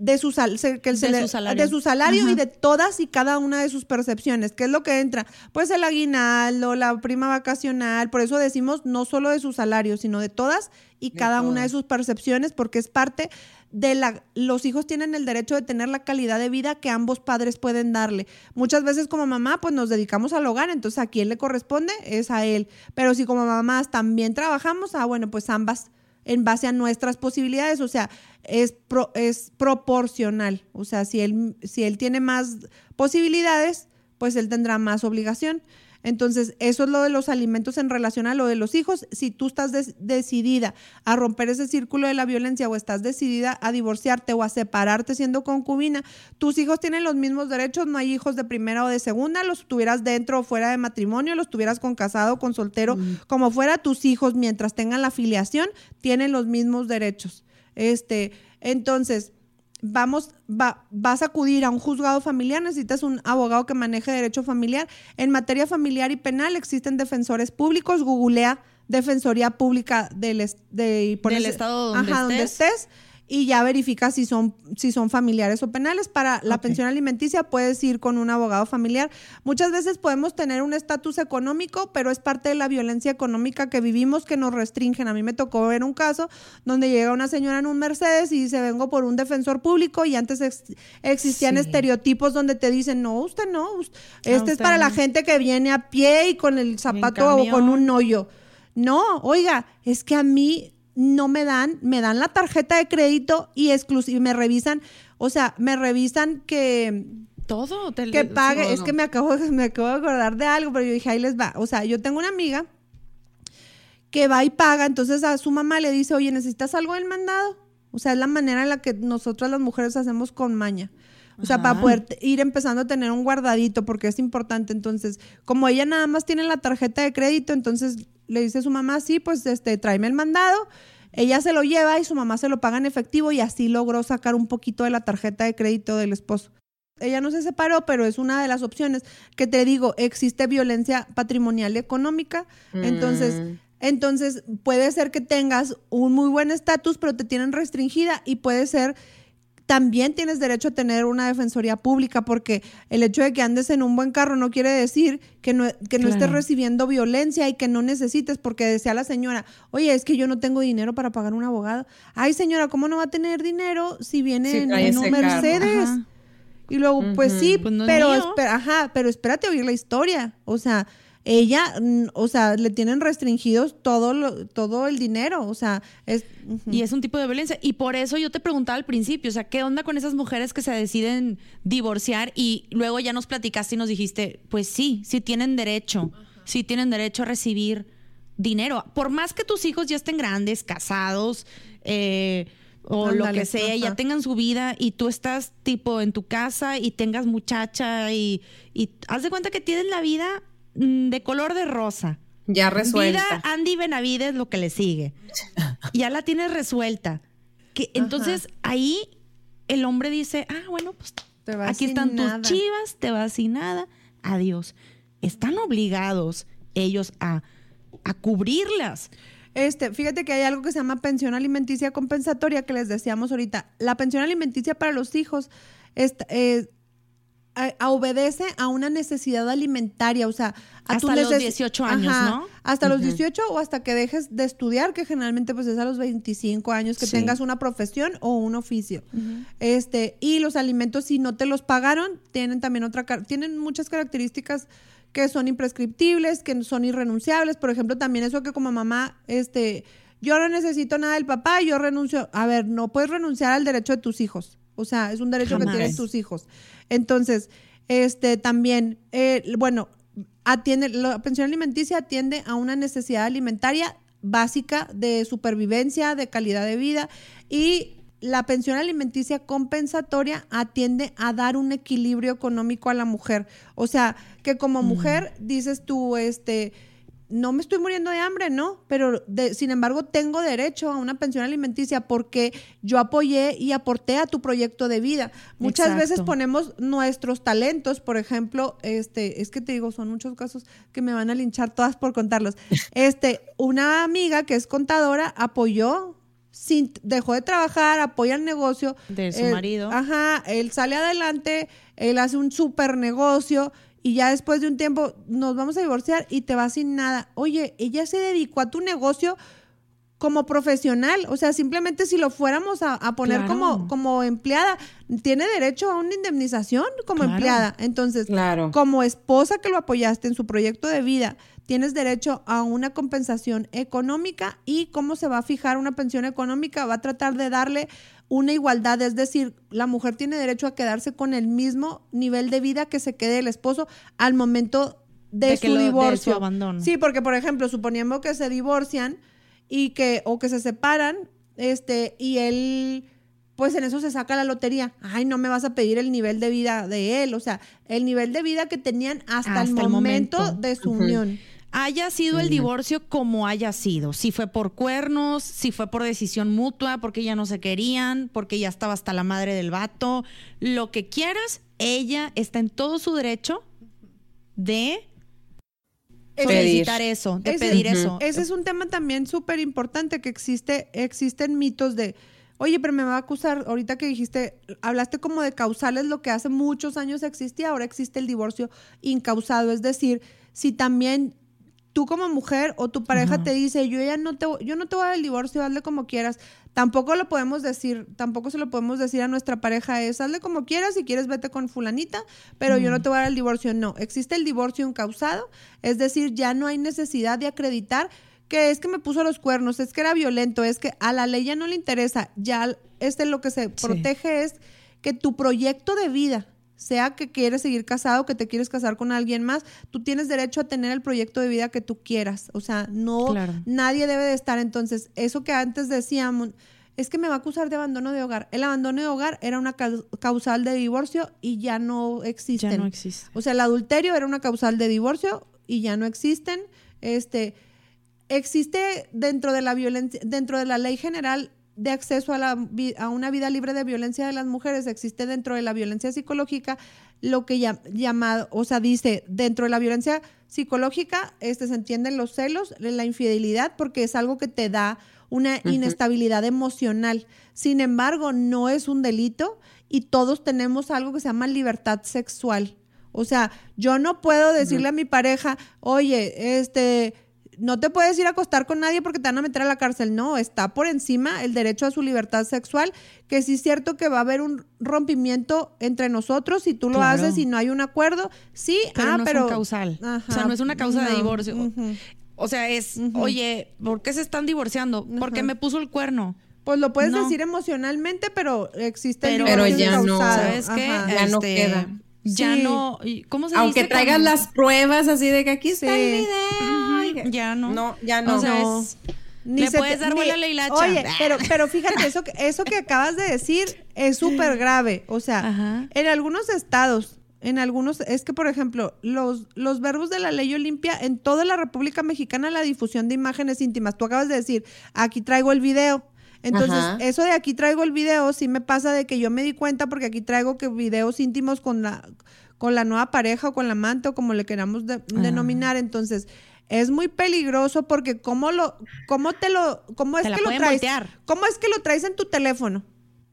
de su, sal- se- que se De le- su salario. de su salario y de todas y cada una de sus percepciones. ¿Qué es lo que entra? Pues el aguinaldo, la prima vacacional, por eso decimos no solo de su salario, sino de todas y cada una de sus percepciones, porque es parte de la... Los hijos tienen el derecho de tener la calidad de vida que ambos padres pueden darle. Muchas veces como mamá, pues nos dedicamos al hogar, entonces a quien le corresponde es a él. Pero si como mamás también trabajamos, ah, bueno, pues ambas en base a nuestras posibilidades, o sea, es, pro- es proporcional, o sea, si él, si él tiene más posibilidades, pues él tendrá más obligación. Entonces, eso es lo de los alimentos en relación a lo de los hijos. Si tú estás decidida a romper ese círculo de la violencia o estás decidida a divorciarte o a separarte siendo concubina, tus hijos tienen los mismos derechos, no hay hijos de primera o de segunda, los tuvieras dentro o fuera de matrimonio, los tuvieras con casado o con soltero, como fuera tus hijos, mientras tengan la afiliación, tienen los mismos derechos. Este, entonces, vamos, va- vas a acudir a un juzgado familiar, necesitas un abogado que maneje derecho familiar. En materia familiar y penal existen defensores públicos, googlea Defensoría Pública del, de, y pones- Del estado donde ajá, donde estés. Y ya verifica si son, si son familiares o penales. Para la pensión alimenticia puedes ir con un abogado familiar. Muchas veces podemos tener un estatus económico, pero es parte de la violencia económica que vivimos que nos restringen. A mí me tocó ver un caso donde llega una señora en un Mercedes y dice, vengo por un defensor público y antes ex- existían Sí. estereotipos donde te dicen, no, usted no, us- este es usted para la gente que viene a pie y con el zapato o con un hoyo. No, oiga, es que a mí no me dan, me dan la tarjeta de crédito y exclusivo me revisan, o sea, me revisan que Todo. te- que pague, todo. es que me acabo, me acabo de acordar de algo, pero yo dije, ahí les va. O sea, yo tengo una amiga que va y paga, entonces a su mamá le dice, oye, ¿necesitas algo del mandado? O sea, es la manera en la que nosotras las mujeres hacemos con maña. O sea, para poder ir empezando a tener un guardadito, porque es importante. Entonces, como ella nada más tiene la tarjeta de crédito, entonces le dice a su mamá, sí, pues este, tráeme el mandado. Ella se lo lleva y su mamá se lo paga en efectivo y así logró sacar un poquito de la tarjeta de crédito del esposo. Ella no se separó, pero es una de las opciones que te digo, existe violencia patrimonial y económica. Entonces, entonces puede ser que tengas un muy buen estatus, pero te tienen restringida y puede ser también tienes derecho a tener una defensoría pública porque el hecho de que andes en un buen carro no quiere decir que no, que no estés recibiendo violencia y que no necesites, porque decía la señora, oye, es que yo no tengo dinero para pagar un abogado. Ay, señora, ¿cómo no va a tener dinero si viene Sí, en, un. Mercedes? Y luego, pues sí, Pues no pero, ajá, pero espérate a oír la historia. O sea, ella, mm, o sea, le tienen restringidos todo, lo- todo el dinero. O sea, es... Y es un tipo de violencia. Y por eso yo te preguntaba al principio, o sea, ¿qué onda con esas mujeres que se deciden divorciar y luego ya nos platicaste y nos dijiste, pues sí, sí tienen derecho, sí tienen derecho a recibir dinero. Por más que tus hijos ya estén grandes, casados, eh, o lo que sea, ya tengan su vida y tú estás tipo en tu casa y tengas muchacha y, y haz de cuenta que tienes la vida de color de rosa. Ya resuelta. Vida Andy Benavides, lo que le sigue. ya la tienes resuelta. Que, entonces ahí el hombre dice, ah, bueno, pues Te vas aquí están tus chivas, te vas sin nada, adiós. Están obligados ellos a, a cubrirlas. Este, fíjate que hay algo que se llama pensión alimenticia compensatoria que les decíamos ahorita. La pensión alimenticia para los hijos esta- eh, a- a- obedece a una necesidad alimentaria, o sea, a Hasta los neces- 18 años, ¿no? Hasta los 18 o hasta que dejes de estudiar, que generalmente pues es a los 25 años que Sí. tengas una profesión o un oficio. Este, y los alimentos si no te los pagaron, tienen también otra car- tienen muchas características que son imprescriptibles, que son irrenunciables, por ejemplo, también eso que como mamá este yo no necesito nada del papá, yo renuncio. A ver, no puedes renunciar al derecho de tus hijos. O sea, es un derecho Jamás. que tienen tus hijos. Entonces, este también, eh, bueno, atiende, la pensión alimenticia atiende a una necesidad alimentaria básica de supervivencia, de calidad de vida y la pensión alimenticia compensatoria atiende a dar un equilibrio económico a la mujer. O sea, que como mujer dices tú, este, no me estoy muriendo de hambre, ¿no? Pero de- sin embargo tengo derecho a una pensión alimenticia porque yo apoyé y aporté a tu proyecto de vida. Muchas Exacto. veces ponemos nuestros talentos, por ejemplo, este, es que te digo, son muchos casos que me van a linchar todas por contarlos. Este, una amiga que es contadora apoyó sin, dejó de trabajar, apoya el negocio. De su Él- marido. Ajá, él sale adelante, él hace un super negocio y ya después de un tiempo nos vamos a divorciar y te vas sin nada. Oye, ella se dedicó a tu negocio como profesional, o sea, simplemente si lo fuéramos a, a poner Claro. como, como empleada, tiene derecho a una indemnización como Claro. empleada. Entonces, Claro. como esposa que lo apoyaste en su proyecto de vida, tienes derecho a una compensación económica y cómo se va a fijar una pensión económica, va a tratar de darle una igualdad, es decir, la mujer tiene derecho a quedarse con el mismo nivel de vida que se quede el esposo al momento de, su lo- de divorcio. su abandono. Sí, porque por ejemplo, suponiendo que se divorcian y que o que se separan, este y él pues en eso se saca la lotería. Ay, no me vas a pedir el nivel de vida de él, o sea, el nivel de vida que tenían hasta, el, Hasta el momento momento. de su unión. haya sido el divorcio como haya sido, si fue por cuernos, si fue por decisión mutua, porque ya no se querían, porque ya estaba hasta la madre del vato, lo que quieras, ella está en todo su derecho de solicitar eso, de Ese- pedir eso. Ese es un tema también súper importante que existe, existen mitos de, oye, pero me va a acusar, ahorita que dijiste, hablaste como de causales, lo que hace muchos años existía, ahora existe el divorcio incausado, es decir, si también tú como mujer o tu pareja te dice, yo ya no te, yo no te voy a dar el divorcio, hazle como quieras. Tampoco lo podemos decir, tampoco se lo podemos decir a nuestra pareja, es hazle como quieras, si quieres vete con fulanita, pero yo no te voy a dar el divorcio. No, existe el divorcio incausado, es decir, ya no hay necesidad de acreditar que es que me puso los cuernos, es que era violento, es que a la ley ya no le interesa, ya este lo que se protege es que tu proyecto de vida, sea que quieres seguir casado, que te quieres casar con alguien más, tú tienes derecho a tener el proyecto de vida que tú quieras. O sea, no, Claro. nadie debe de estar. Entonces, eso que antes decíamos, es que me va a acusar de abandono de hogar. El abandono de hogar era una cau- causal de divorcio y ya no existen. Ya no existe. O sea, el adulterio era una causal de divorcio y ya no existen. Este, existe dentro de la violencia, dentro de la ley general de acceso a, la, a una vida libre de violencia de las mujeres, existe dentro de la violencia psicológica lo que ya, llamado, o sea, dice, dentro de la violencia psicológica este, se entienden los celos, la infidelidad, porque es algo que te da una inestabilidad emocional. Sin embargo, no es un delito y todos tenemos algo que se llama libertad sexual. O sea, yo no puedo decirle a mi pareja, oye, este, no te puedes ir a acostar con nadie porque te van a meter a la cárcel. No, está por encima el derecho a su libertad sexual, que sí es cierto que va a haber un rompimiento entre nosotros si tú lo Claro. haces y no hay un acuerdo. Sí, pero ah, no pero es un causal. o Ajá, sea, no es una causa de no, divorcio. O sea, es, oye, ¿por qué se están divorciando? Porque me puso el cuerno. Pues lo puedes No. decir emocionalmente, pero existe el Pero, Pero divorcio ya no, incausado. ¿Sabes qué? Ya no Este, queda. Ya Sí. no. y- ¿Cómo se Aunque dice? traigas las pruebas así de que aquí está Sí. el video. Ujú, ya no. No, ya no. O sea, No. es- Ni Le se puedes te- dar vuelo a la hilacha. Oye, pero, pero fíjate, eso, que- eso que acabas de decir es súper grave. O sea, Ajá. en algunos estados, en algunos, es que, por ejemplo, los, los verbos de la ley Olimpia, en toda la República Mexicana, la difusión de imágenes íntimas. Tú acabas de decir, aquí traigo el video. Entonces, Ajá. eso de aquí traigo el video, sí me pasa de que yo me di cuenta porque aquí traigo que videos íntimos con la, con la nueva pareja o con la amante o como le queramos de- denominar. Entonces, es muy peligroso porque cómo lo, cómo te lo, cómo es Te que lo traes, voltear. cómo es que lo traes en tu teléfono.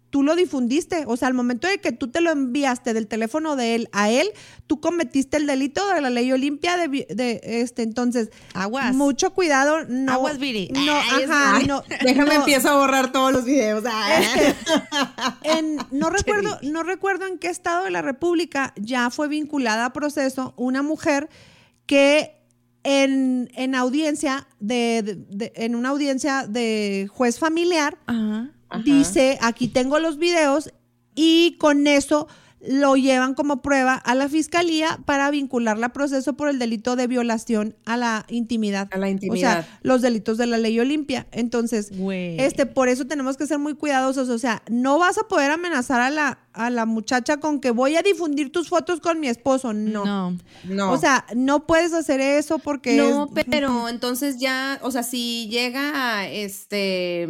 Tú lo difundiste, o sea, al momento de que tú te lo enviaste del teléfono de él a él, tú cometiste el delito de la ley Olimpia de, vi- de este, entonces, Aguas. mucho cuidado, no, Aguas, Viri. no, Ay, ajá, no, Déjame no, empiezo a borrar todos los videos. En- no recuerdo, no recuerdo en qué estado de la República ya fue vinculada a proceso una mujer que en, en audiencia de, de- de- en una audiencia de juez familiar Ajá. Dice aquí tengo los videos y con eso lo llevan como prueba a la fiscalía para vincularla a proceso por el delito de violación a la intimidad. A la O intimidad. sea, los delitos de la ley Olimpia. Entonces, este, por eso tenemos que ser muy cuidadosos. O sea, no vas a poder amenazar a la, a la muchacha con que voy a difundir tus fotos con mi esposo. No. No. No. O sea, no puedes hacer eso porque no, es- pero entonces ya, o sea, si llega este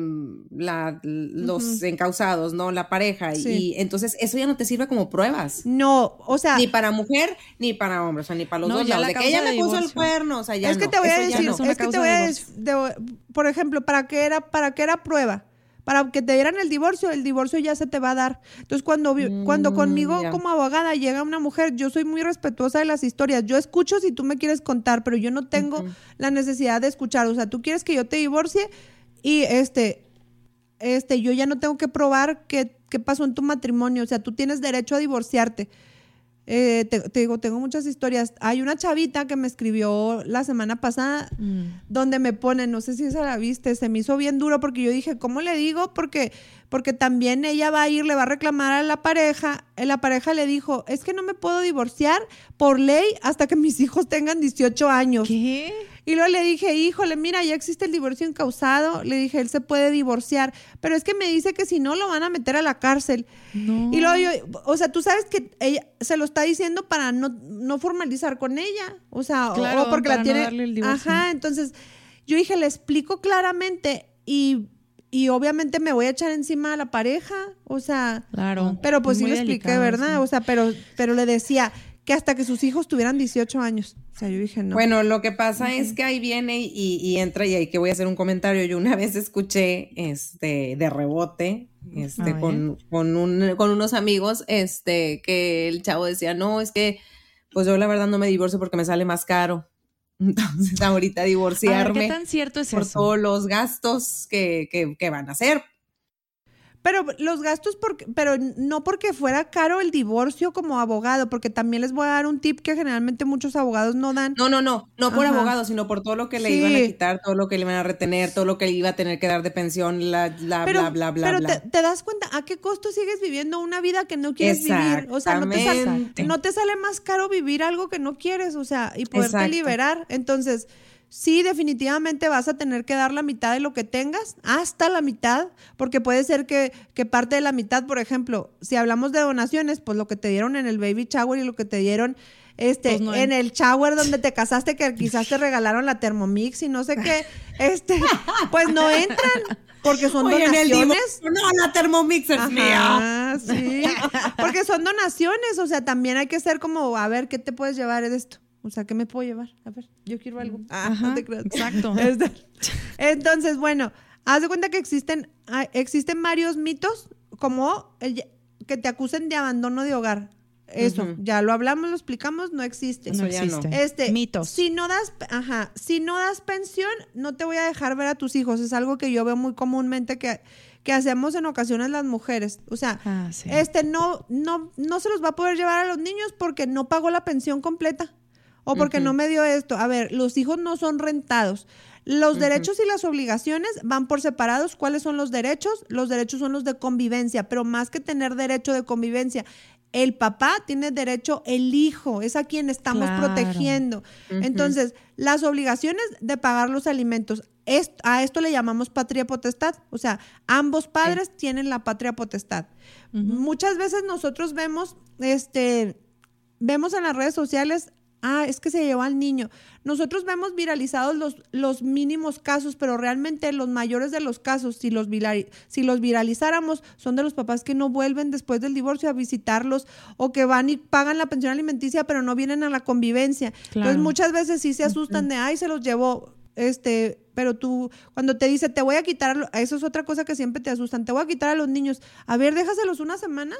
la, los encausados, ¿no? La pareja, Sí. y entonces eso ya no te sirve como pruebas. no, o sea, Ni para mujer, ni para hombre, o sea, ni para los No, dos ya lados. la De que ella me puso el cuerno, o sea, ya es que no, te voy a decir, no. es que te voy de a decir, de- por ejemplo, ¿para qué era, para qué era prueba? Para que te dieran el divorcio, el divorcio ya se te va a dar. Entonces, cuando, cuando conmigo Mm, ya. como abogada llega una mujer, yo soy muy respetuosa de las historias. Yo escucho si tú me quieres contar, pero yo no tengo la necesidad de escuchar. O sea, tú quieres que yo te divorcie, y este, este, yo ya no tengo que probar qué, qué pasó en tu matrimonio, o sea, tú tienes derecho a divorciarte. Eh, te, te digo, tengo muchas historias. Hay una chavita que me escribió la semana pasada donde me pone, no sé si esa la viste, se me hizo bien duro porque yo dije, ¿cómo le digo? Porque, porque también ella va a ir, le va a reclamar a la pareja. Eh, La pareja le dijo, es que no me puedo divorciar por ley hasta que mis hijos tengan 18 años. ¿Qué? Y luego le dije, híjole, mira, ya existe el divorcio incausado. Le dije, él se puede divorciar. Pero es que me dice que si no, lo van a meter a la cárcel. Y luego yo, o sea, tú sabes que ella se lo está diciendo para no, no formalizar con ella. O sea, o- Claro, o porque para la no tiene. darle el divorcio. Ajá, entonces yo dije, le explico claramente y, y obviamente me voy a echar encima a la pareja. O sea, Claro. pero pues sí le expliqué, delicado, ¿verdad? sí. O sea, pero, pero le decía que hasta que sus hijos tuvieran 18 años. O sea, yo dije, no. Bueno, lo que pasa es que ahí viene y, y entra y ahí que voy a hacer un comentario. Yo una vez escuché este de rebote este, con, con, un- con unos amigos este, que el chavo decía, no, es que pues yo la verdad no me divorcio porque me sale más caro. Entonces ahorita A ver, divorciarme ¿qué tan cierto es por eso? todos los gastos que, que, que van a hacer. Pero los gastos, porque, pero no porque fuera caro el divorcio como abogado, porque también les voy a dar un tip que generalmente muchos abogados no dan. No, no, no, no por Ajá. abogado, sino por todo lo que le Sí. iban a quitar, todo lo que le iban a retener, todo lo que le iba a tener que dar de pensión, la, la, pero bla, bla, bla, pero bla. Te, te das cuenta a qué costo sigues viviendo una vida que no quieres vivir. O sea, no te, sale, no te sale más caro vivir algo que no quieres, o sea, y poderte Exacto. liberar. Entonces, sí, definitivamente vas a tener que dar la mitad de lo que tengas, hasta la mitad, porque puede ser que, que parte de la mitad, por ejemplo, si hablamos de donaciones, pues lo que te dieron en el baby shower y lo que te dieron este, Pues no en el shower donde te casaste, que quizás te regalaron la Thermomix y no sé qué, este, pues no entran, porque son Oye, en el donaciones. no, la Thermomix es mía. Ajá, sí. Porque son donaciones, o sea, también hay que ser como, a ver, ¿qué te puedes llevar de esto? O sea, ¿qué me puedo llevar? A ver, yo quiero algo. Ah, no te creas. exacto. Entonces, bueno, haz de cuenta que existen, ah, existen varios mitos como el que te acusen de abandono de hogar. Eso, ya lo hablamos, lo explicamos, no existe. No existe. Este, Mitos. Si no das, ajá, si no das pensión, no te voy a dejar ver a tus hijos. Es algo que yo veo muy comúnmente que, que hacemos en ocasiones las mujeres. O sea, Ah, sí. este no, no, no se los va a poder llevar a los niños porque no pagó la pensión completa. O porque no me dio esto. A ver, los hijos no son rentados. Los derechos y las obligaciones van por separados. ¿Cuáles son los derechos? Los derechos son los de convivencia, pero más que tener derecho de convivencia, el papá tiene derecho, el hijo, es a quien estamos Claro. protegiendo. Entonces, las obligaciones de pagar los alimentos, est- a esto le llamamos patria potestad. O sea, ambos padres tienen la patria potestad. Muchas veces nosotros vemos, este, vemos en las redes sociales, ah, es que se llevó al niño. Nosotros vemos viralizados los, los mínimos casos, pero realmente los mayores de los casos, si los, si los viralizáramos, son de los papás que no vuelven después del divorcio a visitarlos o que van y pagan la pensión alimenticia, pero no vienen a la convivencia. Claro. Entonces muchas veces sí se asustan de, ay, se los llevó. Este, pero tú, cuando te dice, te voy a quitar, a lo-", eso es otra cosa que siempre te asustan, te voy a quitar a los niños. A ver, déjaselos una semana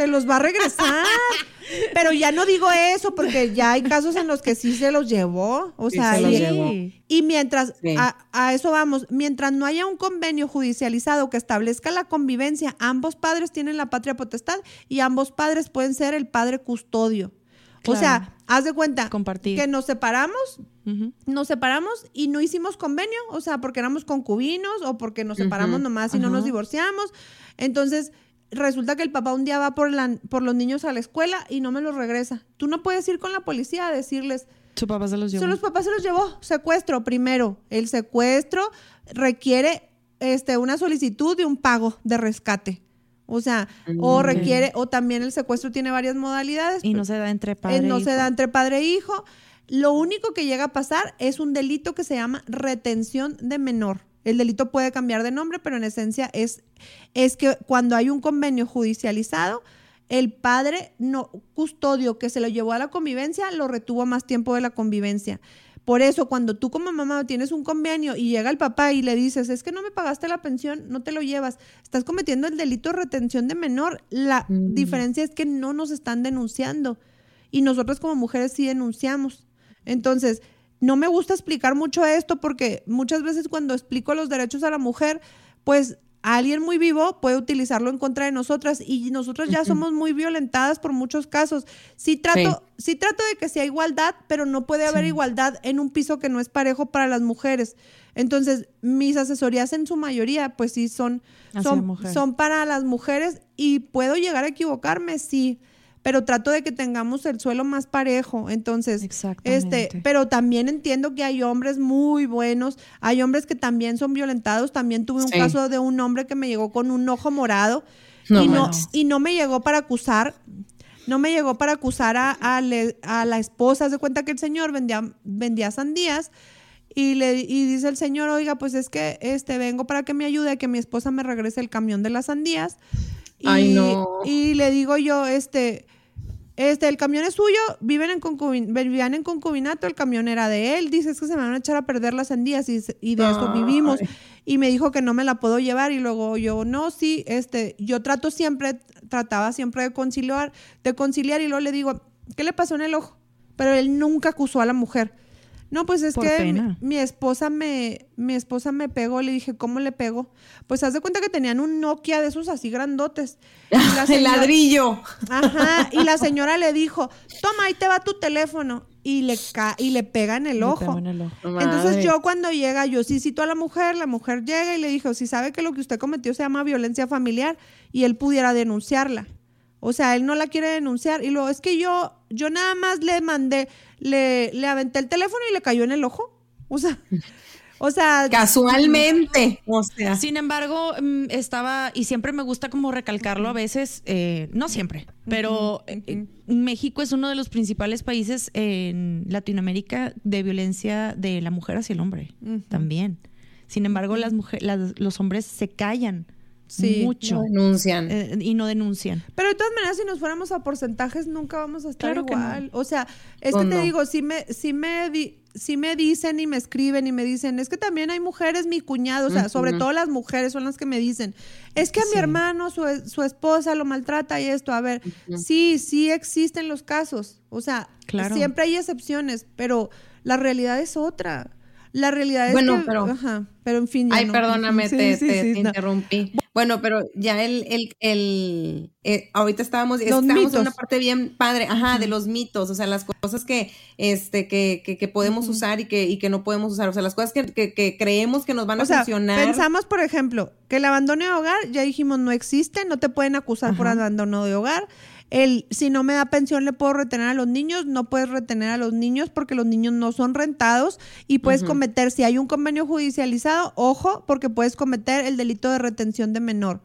te los va a regresar. Pero ya no digo eso porque ya hay casos en los que sí se los llevó. O Sí, sea, se los y, llevó. y mientras, Sí. a, a eso vamos, mientras no haya un convenio judicializado que establezca la convivencia, ambos padres tienen la patria potestad y ambos padres pueden ser el padre custodio. O sea, haz de cuenta Compartir. que nos separamos nos separamos y no hicimos convenio, o sea, porque éramos concubinos o porque nos separamos nomás y no nos divorciamos. Entonces, resulta que el papá un día va por, la, por los niños a la escuela y no me los regresa. Tú no puedes ir con la policía a decirles, Su papá se los llevó. "So, los papás se los llevó, secuestro primero. El secuestro requiere este, una solicitud de un pago de rescate. O sea, o Mm, requiere, o también el secuestro tiene varias modalidades. Y no se da entre padre Eh, no e se hijo. da entre padre e hijo. Lo único que llega a pasar es un delito que se llama retención de menor. El delito puede cambiar de nombre, pero en esencia es, es que cuando hay un convenio judicializado, el padre no custodio que se lo llevó a la convivencia lo retuvo más tiempo de la convivencia. Por eso, cuando tú como mamá tienes un convenio y llega el papá y le dices, es que no me pagaste la pensión, no te lo llevas, estás cometiendo el delito de retención de menor. La diferencia es que no nos están denunciando y nosotros como mujeres sí denunciamos. Entonces, no me gusta explicar mucho esto porque muchas veces cuando explico los derechos a la mujer, pues alguien muy vivo puede utilizarlo en contra de nosotras y nosotras ya somos muy violentadas por muchos casos. Sí trato, sí. trato de que sea igualdad, pero no puede haber igualdad en un piso que no es parejo para las mujeres. Entonces, mis asesorías en su mayoría, pues sí, son, son, son para las mujeres y puedo llegar a equivocarme, sí pero trato de que tengamos el suelo más parejo. Entonces, este, pero también entiendo que hay hombres muy buenos, hay hombres que también son violentados. También tuve un caso de un hombre que me llegó con un ojo morado y, no, y no me llegó para acusar. No me llegó para acusar a, a, la esposa. Se cuenta que el señor vendía, vendía sandías y le y dice el señor, oiga, pues es que este vengo para que me ayude a que mi esposa me regrese el camión de las sandías. Y, no. Y le digo yo, este, este, el camión es suyo, viven en vivían en concubinato, el camión era de él, dice, es que se me van a echar a perder las sandías y, y de eso vivimos. Y me dijo que no me la puedo llevar y luego yo, no, sí, este, yo trato siempre, trataba siempre de conciliar, de conciliar y luego le digo, ¿qué le pasó en el ojo? Pero él nunca acusó a la mujer. No, pues es que mi, esposa me, mi esposa me pegó, le dije, ¿cómo le pegó? Pues haz de cuenta que tenían un Nokia de esos así grandotes. El ladrillo. Ajá, y la señora le dijo, toma, ahí te va tu teléfono. Y le, ca y le pega en el ojo. Entonces yo cuando llega, yo sí cito a la mujer, la mujer llega y le dijo, si sabe que lo que usted cometió se llama violencia familiar y él pudiera denunciarla. O sea, él no la quiere denunciar. Y luego es que yo, yo nada más le mandé, le, le aventé el teléfono y le cayó en el ojo. O sea, o sea. Casualmente. O sea. Sin embargo, mm, estaba, y siempre me gusta como recalcarlo a veces, eh, no siempre, pero eh, México es uno de los principales países en Latinoamérica de violencia de la mujer hacia el hombre. También. Sin embargo, las mujeres, los hombres se callan sí, mucho. No denuncian. Eh, y no denuncian. Pero de todas maneras, si nos fuéramos a porcentajes, nunca vamos a estar igual. O sea, es que te digo, si me, si me si me dicen y me escriben y me dicen, es que también hay mujeres, mi cuñado, o sea, sobre todo las mujeres son las que me dicen, es que a mi hermano, su, su, esposa lo maltrata y esto, a ver, sí, sí existen los casos, o sea, siempre hay excepciones, pero la realidad es otra. La realidad es bueno, que, pero, ajá, pero en fin. ay, perdóname, te, interrumpí. Bueno, pero ya el, el, el eh, ahorita estábamos, estábamos en una parte bien padre, ajá, de los mitos, o sea, las cosas que, este, que, que, que podemos usar y que, y que no podemos usar, o sea, las cosas que, que creemos que nos van a funcionar. Pensamos, por ejemplo, que el abandono de hogar, ya dijimos, no existe, no te pueden acusar por abandono de hogar el si no me da pensión le puedo retener a los niños, no puedes retener a los niños porque los niños no son rentados y puedes cometer, si hay un convenio judicializado, ojo, porque puedes cometer el delito de retención de menor.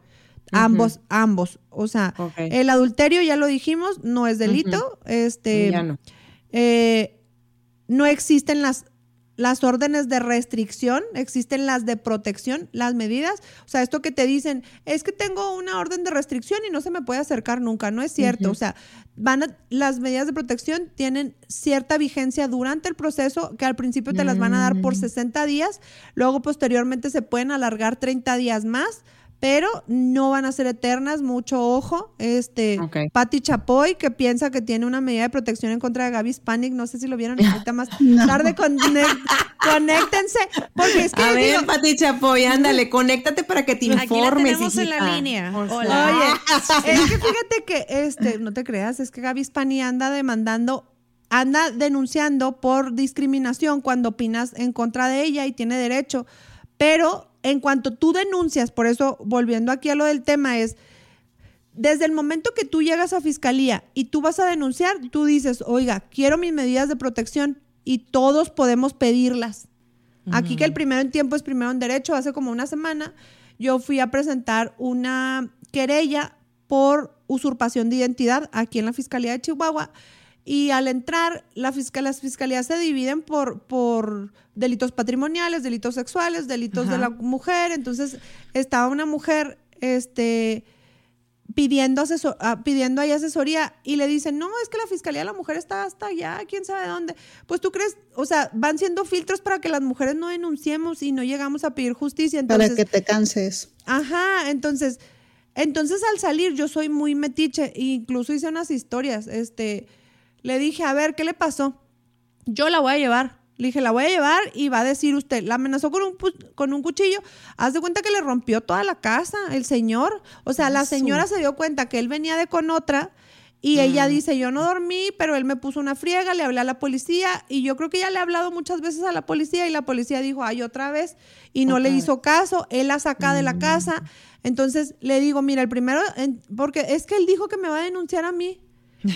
Ambos, ambos. O sea, el adulterio, ya lo dijimos, no es delito. Este, no. Eh, no existen las las órdenes de restricción, existen las de protección, las medidas. O sea, esto que te dicen, es que tengo una orden de restricción y no se me puede acercar nunca, no es cierto. O sea, van las medidas de protección tienen cierta vigencia durante el proceso, que al principio te las van a dar por 60 mm. días, luego posteriormente se pueden alargar 30 días más pero no van a ser eternas, mucho ojo. Este, Patti Chapoy, que piensa que tiene una medida de protección en contra de Gaby Panic, no sé si lo vieron ahorita más tarde, conéctense, porque es que A ver, Patti Chapoy, ándale, conéctate para que te informes. Aquí tenemos en la línea. Hola. Oye, es que fíjate que, este, no te creas, es que Gaby Spani anda demandando anda denunciando por discriminación cuando opinas en contra de ella y tiene derecho, pero en cuanto tú denuncias, por eso volviendo aquí a lo del tema es, desde el momento que tú llegas a fiscalía y tú vas a denunciar, tú dices, oiga, quiero mis medidas de protección y todos podemos pedirlas. Aquí que el primero en tiempo es primero en derecho, hace como una semana yo fui a presentar una querella por usurpación de identidad aquí en la Fiscalía de Chihuahua y al entrar, la fiscal, las fiscalías se dividen por, por delitos patrimoniales, delitos sexuales, delitos de la mujer. Entonces, estaba una mujer este, pidiendo, asesor, ah, pidiendo ahí asesoría y le dicen, no, es que la fiscalía de la mujer está hasta allá, quién sabe dónde. Pues tú crees, o sea, van siendo filtros para que las mujeres no denunciemos y no llegamos a pedir justicia. Entonces, para que te canses. Ajá, entonces, entonces al salir yo soy muy metiche, incluso hice unas historias, este le dije, a ver, ¿qué le pasó? Yo la voy a llevar. Le dije, la voy a llevar y va a decir usted, la amenazó con un, con un cuchillo. Haz de cuenta que le rompió toda la casa, el señor. O sea, la señora se dio cuenta que él venía de con otra y ella dice, yo no dormí, pero él me puso una friega, le hablé a la policía y yo creo que ella le ha hablado muchas veces a la policía y la policía dijo, ay, otra vez, y no le hizo caso, él la saca de la casa. Entonces le digo, mira, el primero, porque es que él dijo que me va a denunciar a mí.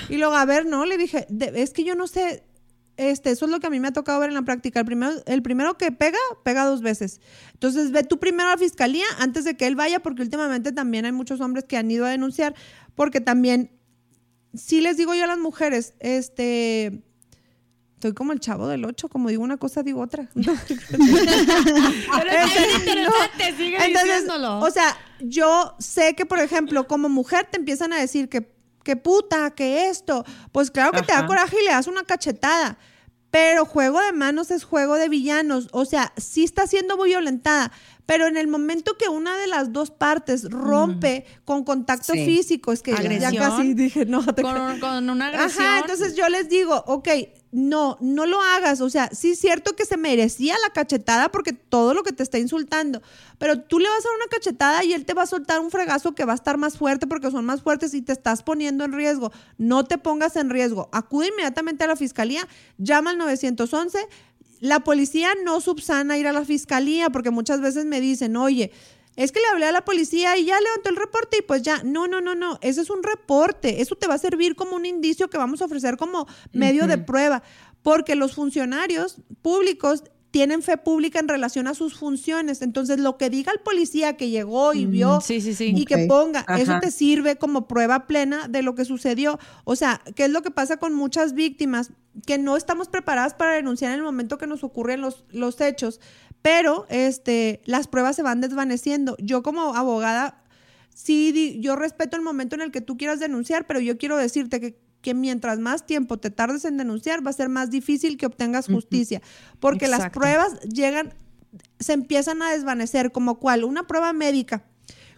Y luego, a ver, no, le dije, "De- es que yo no sé, este, eso es lo que a mí me ha tocado ver en la práctica. El primero, el primero que pega, pega dos veces. Entonces, ve tú primero a la fiscalía antes de que él vaya, porque últimamente también hay muchos hombres que han ido a denunciar, porque también, sí les digo yo a las mujeres, este, estoy como el chavo del 8, como digo una cosa, digo otra. Pero es bien interesante, sigue Entonces, diciéndolo. o sea, yo sé que, por ejemplo, como mujer te empiezan a decir que, que puta, que esto. Pues claro que te da coraje y le das una cachetada. Pero juego de manos es juego de villanos. O sea, sí está siendo muy violentada. Pero en el momento que una de las dos partes rompe con contacto Sí. físico, es que ya Agresión. casi dije, no, te con, con una agresión. Ajá, entonces yo les digo, ok, no, no lo hagas. O sea, sí es cierto que se merecía la cachetada porque todo lo que te está insultando, pero tú le vas a dar una cachetada y él te va a soltar un fregazo que va a estar más fuerte porque son más fuertes y te estás poniendo en riesgo. No te pongas en riesgo. Acude inmediatamente a la fiscalía, llama al 911. La policía no subsana ir a la fiscalía porque muchas veces me dicen, oye, es que le hablé a la policía y ya levantó el reporte y pues ya, no, no, no, no, eso es un reporte, eso te va a servir como un indicio que vamos a ofrecer como medio de prueba, porque los funcionarios públicos tienen fe pública en relación a sus funciones, entonces lo que diga el policía que llegó y vio sí, sí, sí. y que ponga, eso te sirve como prueba plena de lo que sucedió. O sea, ¿qué es lo que pasa con muchas víctimas? Que no estamos preparadas para denunciar en el momento que nos ocurren los, los hechos, pero este, las pruebas se van desvaneciendo. Yo como abogada, sí, yo respeto el momento en el que tú quieras denunciar, pero yo quiero decirte que que mientras más tiempo te tardes en denunciar, va a ser más difícil que obtengas justicia, porque las pruebas llegan, se empiezan a desvanecer, como cuál, una prueba médica.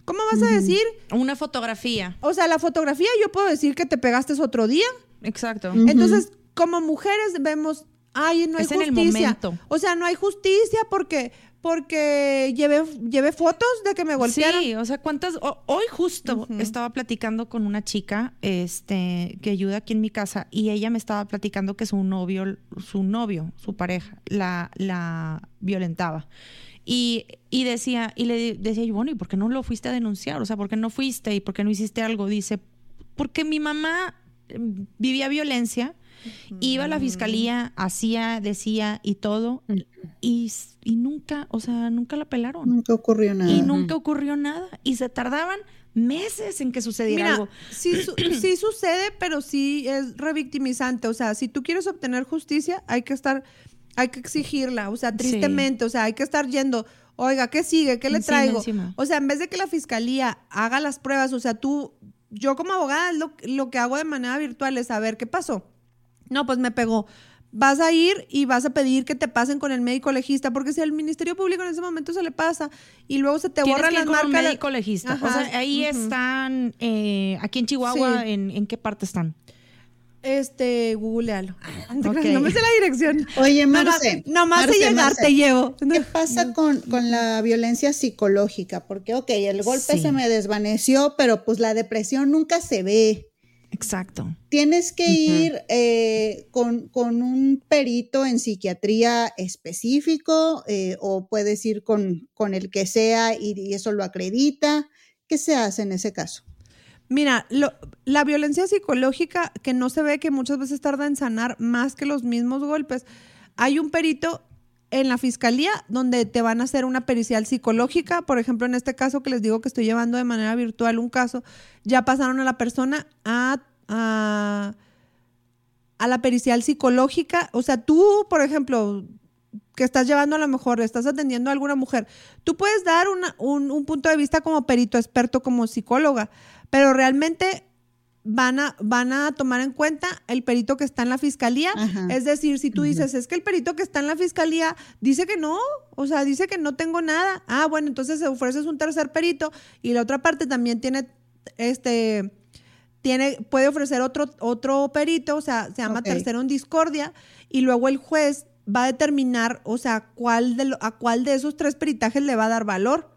¿Cómo vas a decir? Una fotografía. O sea, la fotografía yo puedo decir que te pegaste otro día. Exacto. Entonces, como mujeres vemos, ay, no hay Es en el justicia. momento. O sea, no hay justicia porque porque llevé, llevé fotos de que me golpearon. Sí, o sea, cuántas. o- hoy justo estaba platicando con una chica este, que ayuda aquí en mi casa y ella me estaba platicando que su novio, su novio, su pareja, la, la violentaba. Y, y decía, y le decía yo, bueno, ¿y por qué no lo fuiste a denunciar? O sea, ¿por qué no fuiste y por qué no hiciste algo? Dice, porque mi mamá eh, vivía violencia, iba a la fiscalía, hacía, decía y todo, y, y nunca, o sea, nunca la pelaron. Nunca ocurrió nada. Y nunca ocurrió nada. Y se tardaban meses en que sucediera Mira, algo. sí, su- sí sucede, pero sí es revictimizante. O sea, si tú quieres obtener justicia, hay que estar, hay que exigirla. O sea, Sí. tristemente, o sea, hay que estar yendo. Oiga, ¿qué sigue? ¿Qué le Encima, traigo? encima. O sea, en vez de que la fiscalía haga las pruebas, o sea, tú, yo como abogada, lo, lo que hago de manera virtual es saber qué pasó. No, pues me pegó. Vas a ir y vas a pedir que te pasen con el médico legista, porque si al Ministerio Público en ese momento se le pasa y luego se te Tienes borran que ir las con médico legista. o Ajá, sea, ahí ujú. están, eh, aquí en Chihuahua, Sí. en, ¿en qué parte están? Este, googlealo. No Ok. me sé la dirección. Oye, Marce. Nomás de llegar Marce, te llevo. ¿Qué pasa con, con la violencia psicológica? Porque, ok, el golpe Sí. se me desvaneció, pero pues la depresión nunca se ve. Exacto. Tienes que ir eh, con, con un perito en psiquiatría específico eh, o puedes ir con, con el que sea y, y eso lo acredita. ¿Qué se hace en ese caso? Mira, lo- la violencia psicológica que no se ve, que muchas veces tarda en sanar más que los mismos golpes. Hay un perito en la fiscalía donde te van a hacer una pericial psicológica. Por ejemplo, en este caso que les digo que estoy llevando de manera virtual un caso, ya pasaron a la persona a, a, la pericial psicológica. O sea, tú, por ejemplo, que estás llevando a lo mejor, estás atendiendo a alguna mujer, tú puedes dar un, un punto de vista como perito experto, como psicóloga, pero realmente van a, van a tomar en cuenta el perito que está en la fiscalía. Ajá. Es decir, si tú dices, es que el perito que está en la fiscalía dice que no, o sea, dice que no tengo nada. Ah, bueno, entonces se ofreces un tercer perito y la otra parte también tiene, este, tiene, puede ofrecer otro, otro perito, o sea, se llama tercero en discordia, y luego el juez va a determinar, o sea, cuál de lo- a cuál de esos tres peritajes le va a dar valor.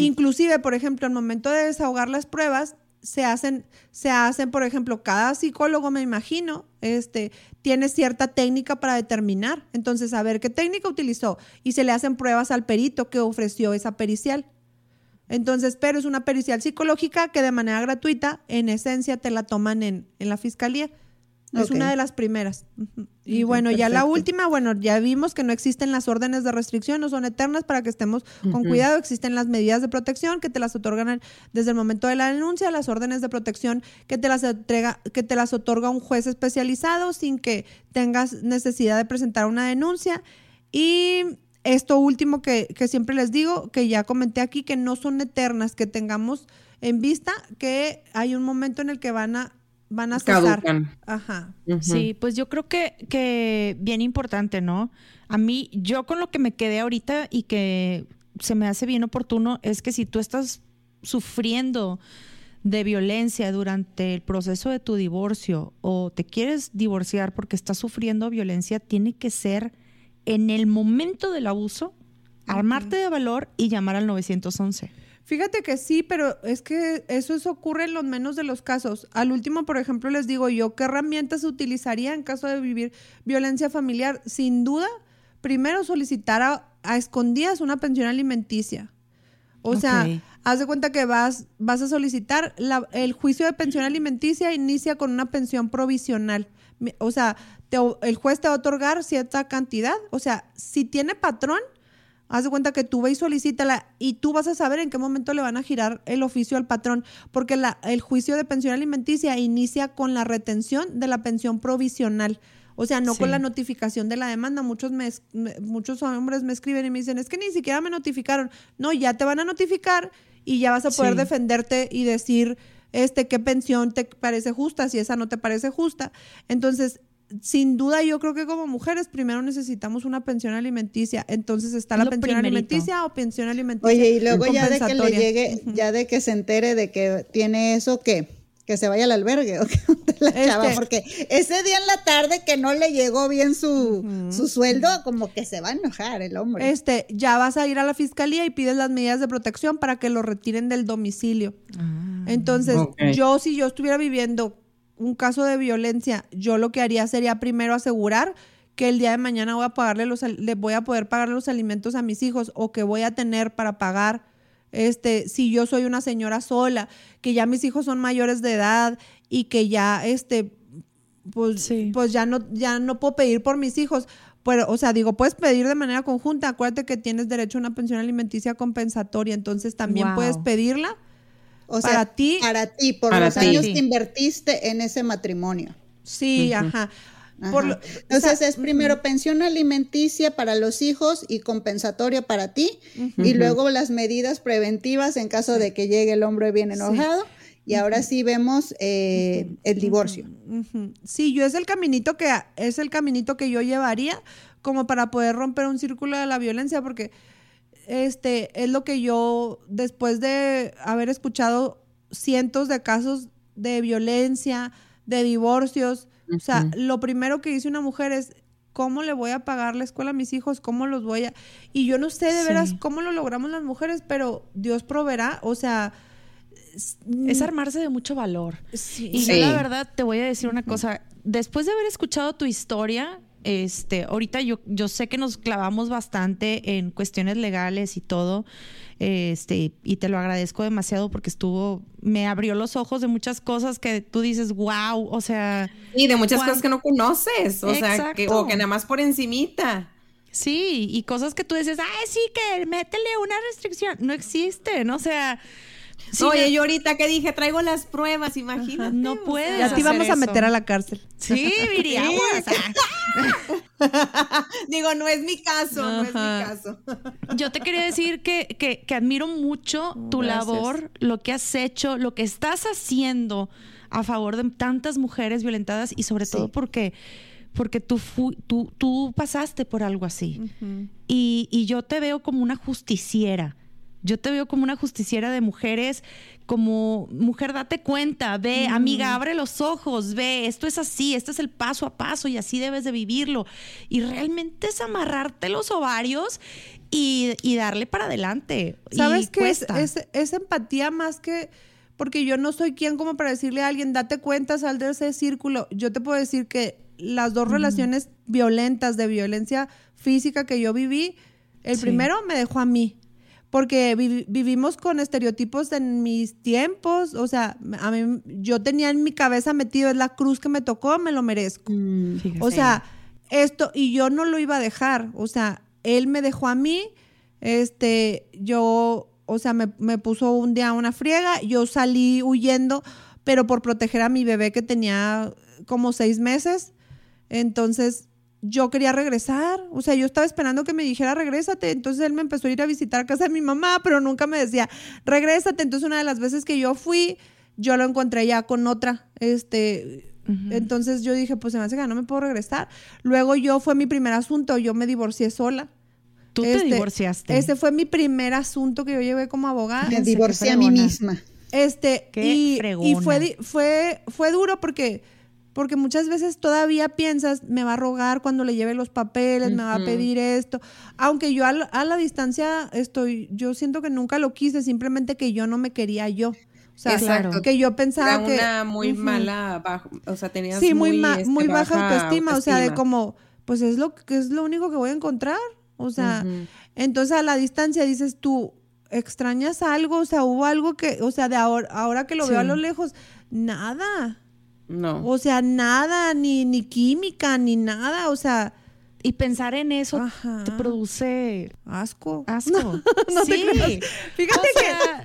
Inclusive, por ejemplo, al momento de desahogar las pruebas, se hacen, se hacen, por ejemplo, cada psicólogo, me imagino, este, tiene cierta técnica para determinar. Entonces, a ver qué técnica utilizó y se le hacen pruebas al perito que ofreció esa pericial. Entonces, pero es una pericial psicológica que de manera gratuita, en esencia, te la toman en, en la fiscalía. Es una de las primeras. Y bueno, ya la última, bueno, ya vimos que no existen las órdenes de restricción, no son eternas para que estemos con cuidado. Existen las medidas de protección que te las otorgan desde el momento de la denuncia, las órdenes de protección que te las entrega, que te las otorga un juez especializado sin que tengas necesidad de presentar una denuncia. Y esto último que, que siempre les digo, que ya comenté aquí, que no son eternas, que tengamos en vista que hay un momento en el que van a van a cesar. Caducan. Ajá. Sí, pues yo creo que, que bien importante, ¿no? A mí, yo con lo que me quedé ahorita y que se me hace bien oportuno es que si tú estás sufriendo de violencia durante el proceso de tu divorcio o te quieres divorciar porque estás sufriendo violencia, tiene que ser en el momento del abuso, armarte de valor y llamar al 911. Fíjate que sí, pero es que eso, eso ocurre en los menos de los casos. Al último, por ejemplo, les digo yo, ¿qué herramientas se utilizaría en caso de vivir violencia familiar? Sin duda, primero solicitar a, a escondidas una pensión alimenticia. O sea, haz de cuenta que vas, vas a solicitar, la- el juicio de pensión alimenticia inicia con una pensión provisional. O sea, te el juez te va a otorgar cierta cantidad. O sea, si tiene patrón, haz de cuenta que tú ve y solicítala y tú vas a saber en qué momento le van a girar el oficio al patrón, porque la- el juicio de pensión alimenticia inicia con la retención de la pensión provisional. O sea, no con la notificación de la demanda. Muchos, me, muchos hombres me escriben y me dicen, es que ni siquiera me notificaron. No, ya te van a notificar y ya vas a poder Sí. defenderte y decir este qué pensión te parece justa, si esa no te parece justa. Entonces, sin duda yo creo que como mujeres primero necesitamos una pensión alimenticia. Entonces está la pensión primerito. alimenticia o pensión alimenticia. Oye, y luego ya de que le compensatoria. llegue, ya de que se entere de que tiene eso, ¿qué? Que se vaya al albergue o que la chava, Este- porque ese día en la tarde que no le llegó bien su, su sueldo, como que se va a enojar el hombre. Este, ya vas a ir a la fiscalía y pides las medidas de protección para que lo retiren del domicilio. Entonces, Ok. yo si yo estuviera viviendo un caso de violencia, yo lo que haría sería primero asegurar que el día de mañana voy a pagarle los al- le voy a poder pagar los alimentos a mis hijos o que voy a tener para pagar este si yo soy una señora sola, que ya mis hijos son mayores de edad y que ya este pues, Sí. pues ya no ya no puedo pedir por mis hijos. Pero, o sea, digo, puedes pedir de manera conjunta. Acuérdate que tienes derecho a una pensión alimenticia compensatoria, entonces también Wow. puedes pedirla. O sea, para ti- para ti, por Para los ti. años que invertiste en ese matrimonio. Sí, ajá. Ajá. Por lo- o Entonces sea, es primero pensión alimenticia para los hijos y compensatoria para ti, y luego las medidas preventivas en caso de que llegue el hombre bien enojado, y ahora sí vemos eh, el divorcio. Sí, yo es el caminito que es el caminito que yo llevaría como para poder romper un círculo de la violencia, porque este es lo que yo después de haber escuchado cientos de casos de violencia, de divorcios, o sea, lo primero que dice una mujer es ¿Cómo le voy a pagar la escuela a mis hijos? ¿Cómo los voy a...? Y yo no sé de Sí. veras cómo lo logramos las mujeres, pero Dios proveerá. O sea... Es armarse de mucho valor. Sí. Y yo la verdad te voy a decir una cosa, después de haber escuchado tu historia, este, ahorita yo, yo sé que nos clavamos bastante en cuestiones legales y todo, este, y te lo agradezco demasiado porque estuvo, me abrió los ojos de muchas cosas que tú dices, wow, o sea, Y de muchas cosas que no conoces, o sea, que, o que nada más por encimita. sí, y cosas que tú dices, ay, sí, que métele una restricción, no existen, o sea, sí, Oye, yo ahorita que dije, traigo las pruebas, imagínate. no puedes Ya te íbamos hacer a meter a la cárcel. Sí, Viri. Digo, no es mi caso, no es mi caso. Yo te quería decir que, que- que admiro mucho tu Gracias. labor, lo que has hecho, lo que estás haciendo a favor de tantas mujeres violentadas y sobre todo porque, porque tú, fu- tú, tú pasaste por algo así. y, y yo te veo como una justiciera. Yo te veo como una justiciera de mujeres, como mujer, date cuenta, ve, amiga, abre los ojos, ve, esto es así, este es el paso a paso y así debes de vivirlo. Y realmente es amarrarte los ovarios y, y darle para adelante. ¿Sabes qué? Es, es, es empatía más que... Porque yo no soy quien como para decirle a alguien, date cuenta, sal de ese círculo. Yo te puedo decir que las dos relaciones violentas, de violencia física que yo viví, el Sí. primero me dejó a mí. Porque vi- vivimos con estereotipos en mis tiempos. O sea, a mí, yo tenía en mi cabeza metido, es la cruz que me tocó, me lo merezco. Fíjate. O sea, esto, y yo no lo iba a dejar. O sea, él me dejó a mí, este, yo, o sea, me, me puso un día una friega, yo salí huyendo, pero por proteger a mi bebé que tenía como seis meses. Entonces, yo quería regresar. O sea, yo estaba esperando que me dijera, regrésate. Entonces él me empezó a ir a visitar a casa de mi mamá, pero nunca me decía, regrésate. Entonces, una de las veces que yo fui, yo lo encontré ya con otra. Este. Entonces yo dije, pues se me hace que no me puedo regresar. Luego yo fue mi primer asunto, yo me divorcié sola. Tú te Este, divorciaste. Ese fue mi primer asunto que yo llevé como abogada. Me divorcié a mí misma. Este, Qué y, y fue, di- fue, fue duro porque, porque muchas veces todavía piensas, me va a rogar cuando le lleve los papeles, me va a pedir esto. Aunque yo a la, a la distancia estoy, yo siento que nunca lo quise, simplemente que yo no me quería yo. O sea, Exacto. que yo pensaba Era que... una muy mala, bajo, o sea, tenías Sí, muy, muy, ma- este, muy baja, autoestima, o sea, de como, pues es lo que es lo único que voy a encontrar, o sea, entonces a la distancia dices tú, extrañas algo, o sea, hubo algo que, o sea, de ahora, ahora que lo veo a lo lejos, nada, No. o sea, nada, ni, ni química, ni nada, o sea, Y pensar en eso Ajá. te produce asco. asco. no sí. Fíjate O sea,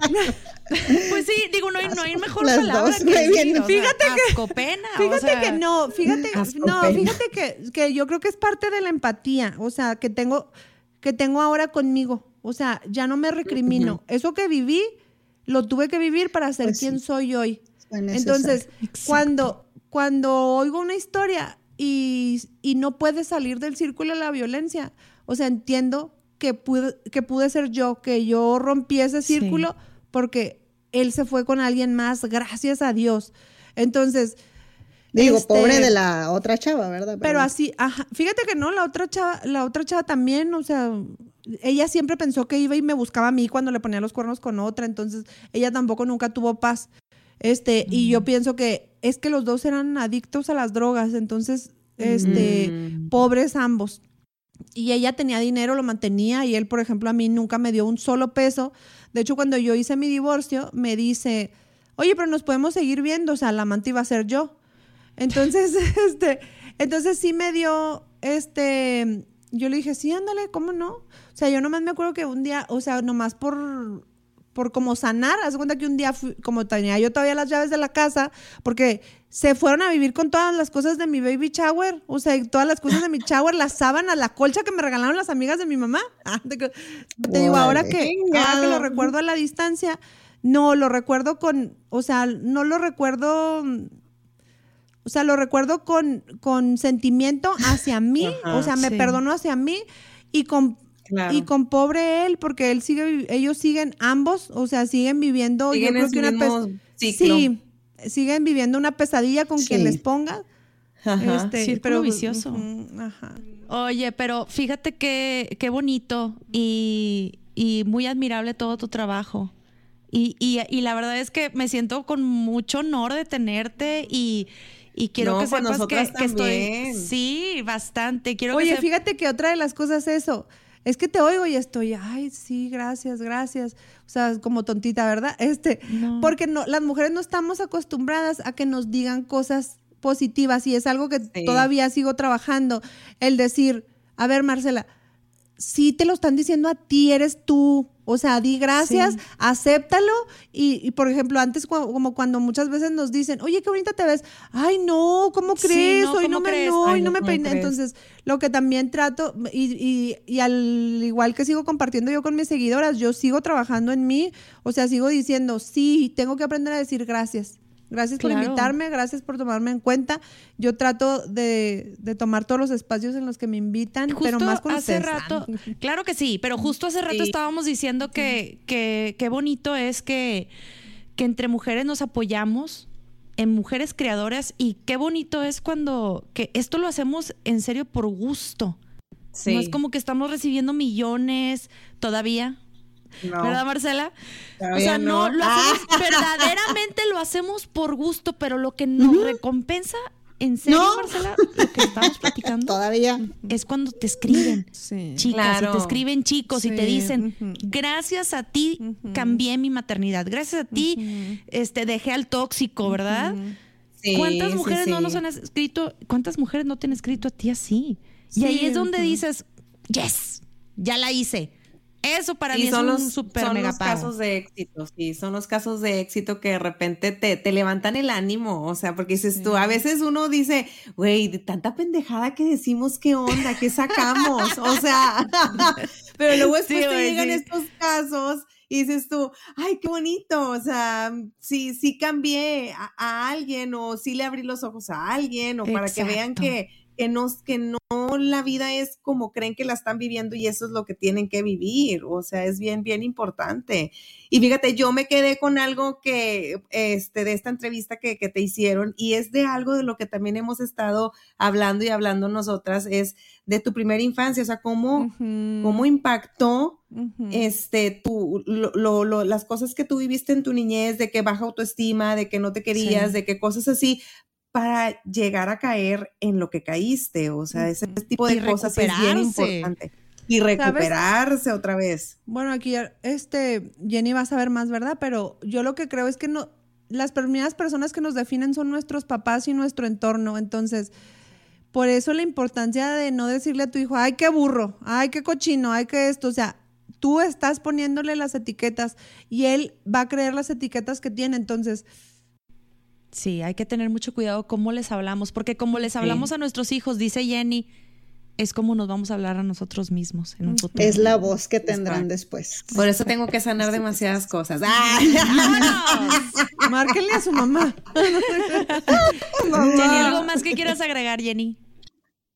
pues sí, digo, no hay, no hay mejor Las palabra dos, que bien. o sea, Fíjate que- asco, pena. o Fíjate sea, que no, fíjate, Asco, no, pena. fíjate que, que yo creo que es parte de la empatía, o sea, que tengo, que tengo ahora conmigo. O sea, ya no me recrimino. Eso que viví, lo tuve que vivir para ser Pues quien sí. soy hoy. Entonces, cuando, cuando oigo una historia y, y no puede salir del círculo de la violencia, o sea, entiendo que pude, que pude ser yo, que yo rompí ese Sí. círculo porque él se fue con alguien más, gracias a Dios. Entonces, Digo, este, pobre de la otra chava, ¿verdad? pero así, ajá, fíjate que no, la otra chava, la otra chava también, o sea, ella siempre pensó que iba y me buscaba a mí cuando le ponía los cuernos con otra, entonces ella tampoco nunca tuvo paz. Este, y yo pienso que es que los dos eran adictos a las drogas, entonces, este, Mm. pobres ambos. Y ella tenía dinero, lo mantenía, y él, por ejemplo, a mí nunca me dio un solo peso. De hecho, cuando yo hice mi divorcio, me dice, oye, pero nos podemos seguir viendo, o sea, la amante iba a ser yo. Entonces, este, entonces sí me dio, este, yo le dije, sí, ándale, ¿cómo no? O sea, yo nomás me acuerdo que un día, o sea, nomás por, por como sanar, haz cuenta que un día, fui- como tenía yo todavía las llaves de la casa, porque se fueron a vivir con todas las cosas de mi baby shower, o sea, todas las cosas de mi shower, la sábana, la colcha que me regalaron las amigas de mi mamá. Ah, Te, digo, ahora que, ahora que lo recuerdo a la distancia, no, lo recuerdo con, o sea, no lo recuerdo... O sea, lo recuerdo con, con sentimiento hacia mí, Ajá, o sea, me sí. perdono hacia mí y con, Claro. y con pobre él, porque él sigue, ellos siguen ambos, o sea, siguen viviendo, Siguen yo creo que una ciclo. sí, siguen viviendo una pesadilla con quien les ponga. Ajá. Este, Círculo pero, vicioso. ajá. Oye, pero fíjate que qué bonito y, y muy admirable todo tu trabajo. Y, y, y la verdad es que me siento con mucho honor de tenerte y, y quiero No, que pues sepas que, estoy... Sí, bastante. Quiero Oye, que se- fíjate que otra de las cosas es eso. Es que te oigo y estoy, ay, sí, gracias, gracias. O sea, como tontita, ¿verdad? Este, No. porque no, las mujeres no estamos acostumbradas a que nos digan cosas positivas y es algo que Sí. todavía sigo trabajando. El decir, a ver, Marcela, sí te lo están diciendo a ti, eres tú. O sea, di gracias, Sí. acéptalo. Y, y, por ejemplo, antes, cu- como cuando muchas veces nos dicen, oye, qué bonita te ves. Ay, no, ¿cómo Sí, crees? no, Hoy no ¿cómo me, crees? no, Ay, me. Entonces, lo que también trato, y, y, y al igual que sigo compartiendo yo con mis seguidoras, yo sigo trabajando en mí. O sea, sigo diciendo, sí, tengo que aprender a decir gracias. Gracias por invitarme, gracias por tomarme en cuenta. Yo trato de, de tomar todos los espacios en los que me invitan, Justo pero más con hace ustedes. rato, claro que sí, pero justo hace rato Sí. estábamos diciendo que, que qué bonito es que, que entre mujeres nos apoyamos en mujeres creadoras y qué bonito es cuando que esto lo hacemos en serio por gusto. Sí. No es como que estamos recibiendo millones todavía. No. ¿Verdad, Marcela? o sea, no, no. lo hacemos, verdaderamente lo hacemos por gusto, pero lo que nos recompensa, en serio, No. Marcela, lo que estamos platicando Todavía. es cuando te escriben Sí. chicas, Claro. y te escriben chicos y te dicen, gracias a ti cambié mi maternidad, gracias a ti este dejé al tóxico, ¿verdad? Sí, ¿Cuántas sí, mujeres no sí. nos han escrito, cuántas mujeres no te han escrito a ti así? y ahí es donde dices, yes, ya la hice. Eso para Sí, mí es son un los, super son mega los pago. casos de éxito, sí, son los casos de éxito que de repente te, te levantan el ánimo, o sea, porque dices tú, a veces uno dice, güey, de tanta pendejada que decimos, ¿qué onda? ¿Qué sacamos? O sea, pero luego después Sí, te llegan estos casos y dices tú, ay, qué bonito, o sea, sí, sí cambié a, a alguien o sí le abrí los ojos a alguien o para que vean que, que no, que no la vida es como creen que la están viviendo y eso es lo que tienen que vivir. O sea, es bien, bien importante. Y fíjate, yo me quedé con algo que, este, de esta entrevista que, que te hicieron y es de algo de lo que también hemos estado hablando y hablando nosotras, es de tu primera infancia, o sea, cómo, cómo impactó este, tu, lo, lo- lo- las cosas que tú viviste en tu niñez, de que baja autoestima, de que no te querías, Sí. de que cosas así, para llegar a caer en lo que caíste. O sea, ese tipo de Y cosas es bien importante. Y recuperarse otra vez. Bueno, aquí este Jenny va a saber más, ¿verdad? Pero yo lo que creo es que no las primeras personas que nos definen son nuestros papás y nuestro entorno, entonces por eso la importancia de no decirle a tu hijo, "Ay, qué burro, ay, qué cochino, ay, qué esto", o sea, tú estás poniéndole las etiquetas y él va a creer las etiquetas que tiene, entonces Sí, hay que tener mucho cuidado cómo les hablamos, porque como les hablamos a nuestros hijos, dice Jenny, es como nos vamos a hablar a nosotros mismos en un futuro. Es la voz que tendrán después. Por eso tengo que sanar demasiadas cosas. ¡Ah! márquenle a su mamá. Jenny, ¿algo más que quieras agregar, Jenny?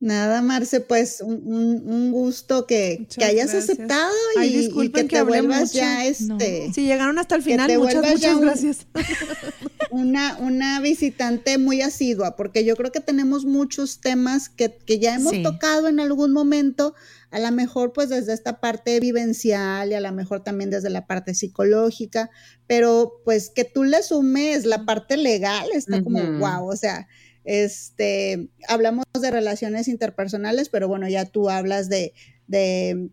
Nada, Marce, pues un, un- gusto que, que hayas gracias. aceptado y, Ay, y que que te vuelvas mucho. ya No. este Si llegaron hasta el final, muchas muchas un- gracias. una, una visitante muy asidua, porque yo creo que tenemos muchos temas que, que ya hemos Sí. tocado en algún momento, a lo mejor pues desde esta parte vivencial y a lo mejor también desde la parte psicológica, pero pues que tú le sumes la parte legal, está como wow, o sea, este, hablamos de relaciones interpersonales, pero bueno, ya tú hablas de, de,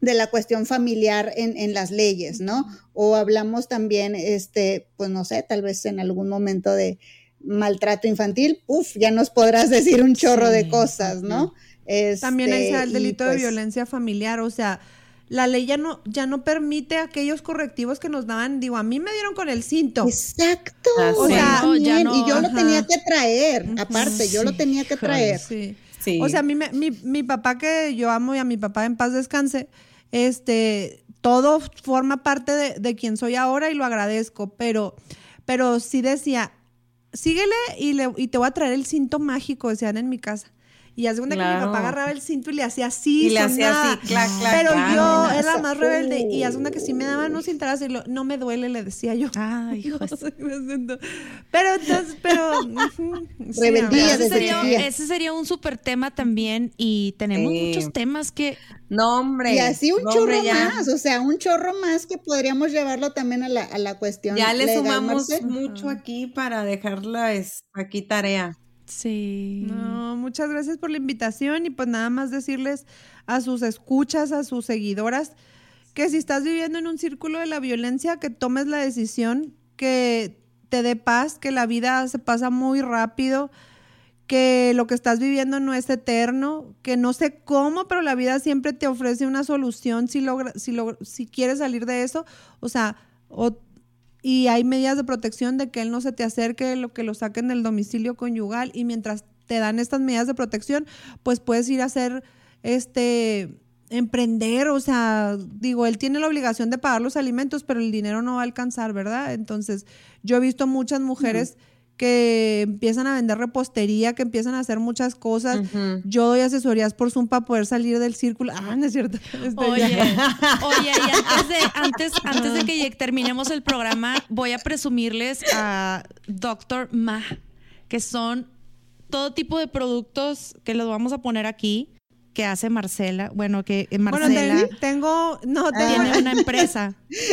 de la cuestión familiar en, en las leyes, ¿no? O hablamos también, este, pues no sé, tal vez en algún momento de maltrato infantil, uf, ya nos podrás decir un chorro de cosas, ¿no? También ahí Este, está el delito de pues, violencia familiar, o sea, la ley ya no, ya no permite aquellos correctivos que nos daban, digo, a mí me dieron con el cinto. Exacto. Ah, o sea, No, ya no, y yo lo tenía que traer, aparte, yo lo tenía que traer. Sí. O sea, a mí me- mi, mi papá que yo amo y a mi papá en paz descanse, este, todo forma parte de, de quien soy ahora y lo agradezco, pero, pero sí decía, síguele y, le, y te voy a traer el cinto mágico, decían en mi casa. Y hace cuenta que mi Claro. papá agarraba el cinto y le hacía así, Y le hacía así, clac, clac, Pero clac. yo era más rebelde y hace cuenta que sí me daban unos cintarazos y lo, no me duele, le decía yo. Ay, hijos. Pero entonces, pero... sí, Rebeldía Ese sería, ese sería un súper tema también y tenemos Sí. muchos temas que no, hombre. Y así un no, chorro hombre, más, o sea, un chorro más que podríamos llevarlo también a la, a la cuestión. Ya le legal, sumamos Marce. mucho aquí para dejarla es, aquí tarea. Sí. No, muchas gracias por la invitación y pues nada más decirles a sus escuchas, a sus seguidoras, que si estás viviendo en un círculo de la violencia, que tomes la decisión, que te dé paz, que la vida se pasa muy rápido, que lo que estás viviendo no es eterno, que no sé cómo, pero la vida siempre te ofrece una solución si logra, si si quieres salir de eso, o sea, o- y hay medidas de protección de que él no se te acerque, lo que lo saquen del domicilio conyugal y mientras te dan estas medidas de protección, pues puedes ir a hacer este emprender, o sea, digo, él tiene la obligación de pagar los alimentos, pero el dinero no va a alcanzar, ¿verdad? Entonces, yo he visto muchas mujeres que empiezan a vender repostería, que empiezan a hacer muchas cosas. Yo doy asesorías por Zoom para poder salir del círculo. Ah, no es cierto. Este, Oye, ya. oye, y antes de, antes, antes de que ya terminemos el programa, voy a presumirles a Dr. Ma, que son todo tipo de productos que los vamos a poner aquí, que hace Marcela. Bueno, que eh, Bueno, Marcela ten- tengo, no, tengo tiene una empresa.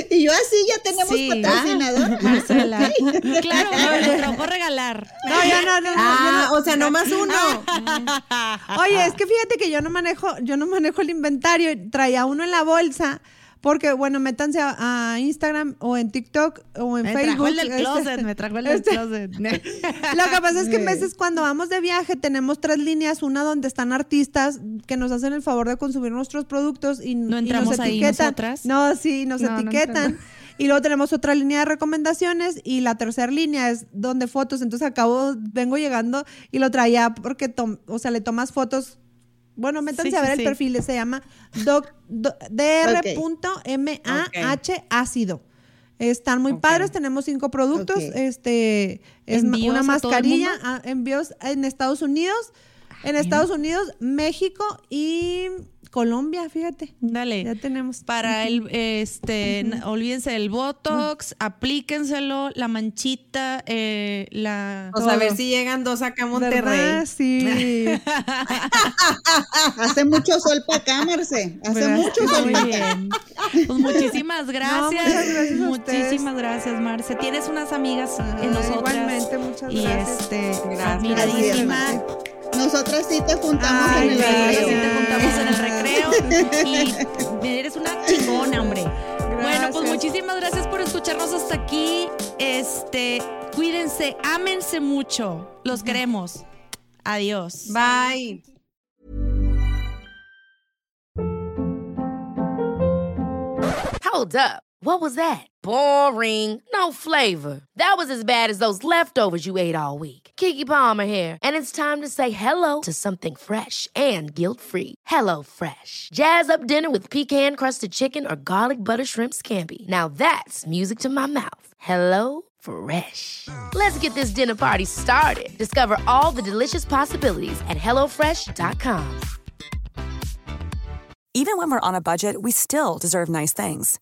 Y yo así ya tenemos Sí. patrocinador. Marcela. Ok. Claro, me lo trajo a regalar. No, yo no, no, no, Ah, no- o sea, no más uno. Oye, es que fíjate que yo no manejo, yo no manejo el inventario, traía uno en la bolsa. Porque, bueno, métanse a, a Instagram o en TikTok o en Me Facebook. trajo el del este- closet, me trajo el del este- closet. Lo que pasa es que en veces cuando vamos de viaje tenemos tres líneas, una donde están artistas que nos hacen el favor de consumir nuestros productos y, ¿No y entramos nos ahí etiquetan. nosotras? No, sí, nos No, no etiquetan. y luego tenemos otra línea de recomendaciones y la tercera línea es donde fotos. Entonces acabo, vengo llegando y lo traía porque, tom- o sea, le tomas fotos. Bueno, métanse Sí, a ver sí, el sí. perfil, se llama dr.mah ácido. Están muy padres, tenemos cinco productos, este es ma- ¿Envíos una a mascarilla, mundo? ah, envíos en Estados Unidos, en Estados Unidos, México y Colombia, fíjate. Dale. Ya tenemos. Para el, este, olvídense del Botox, aplíquenselo, la manchita, eh, la... O sea, a ver si llegan dos acá a Monterrey. ¿Verdad? Sí. Hace mucho sol para acá, Marce. Hace ¿Verdad? mucho sol Muy para acá. bien. Pues muchísimas gracias. muchas gracias muchísimas gracias, Marce. Tienes unas amigas en nosotras. Igualmente, muchas y gracias. este, Gracias. admiradísima. Nosotras sí te juntamos Ay, en el Nosotras sí te juntamos en el y eres una chingona, hombre. Bueno, pues muchísimas gracias por escucharnos hasta aquí. Este, cuídense, ámense mucho. Los queremos. Adiós. Bye. Hold up. What was that? Boring. No flavor. That was as bad as those leftovers you ate all week. Kiki Palmer here, and it's time to say hello to something fresh and guilt-free. Hello Fresh. Jazz up dinner with pecan-crusted chicken or garlic butter shrimp scampi. Now that's music to my mouth. Hello Fresh. Let's get this dinner party started. Discover all the delicious possibilities at hellofresh.com. Even when we're on a budget, we still deserve nice things.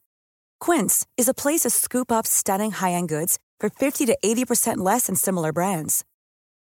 Quince is a place to scoop up stunning high-end goods for 50 to 80% less than similar brands.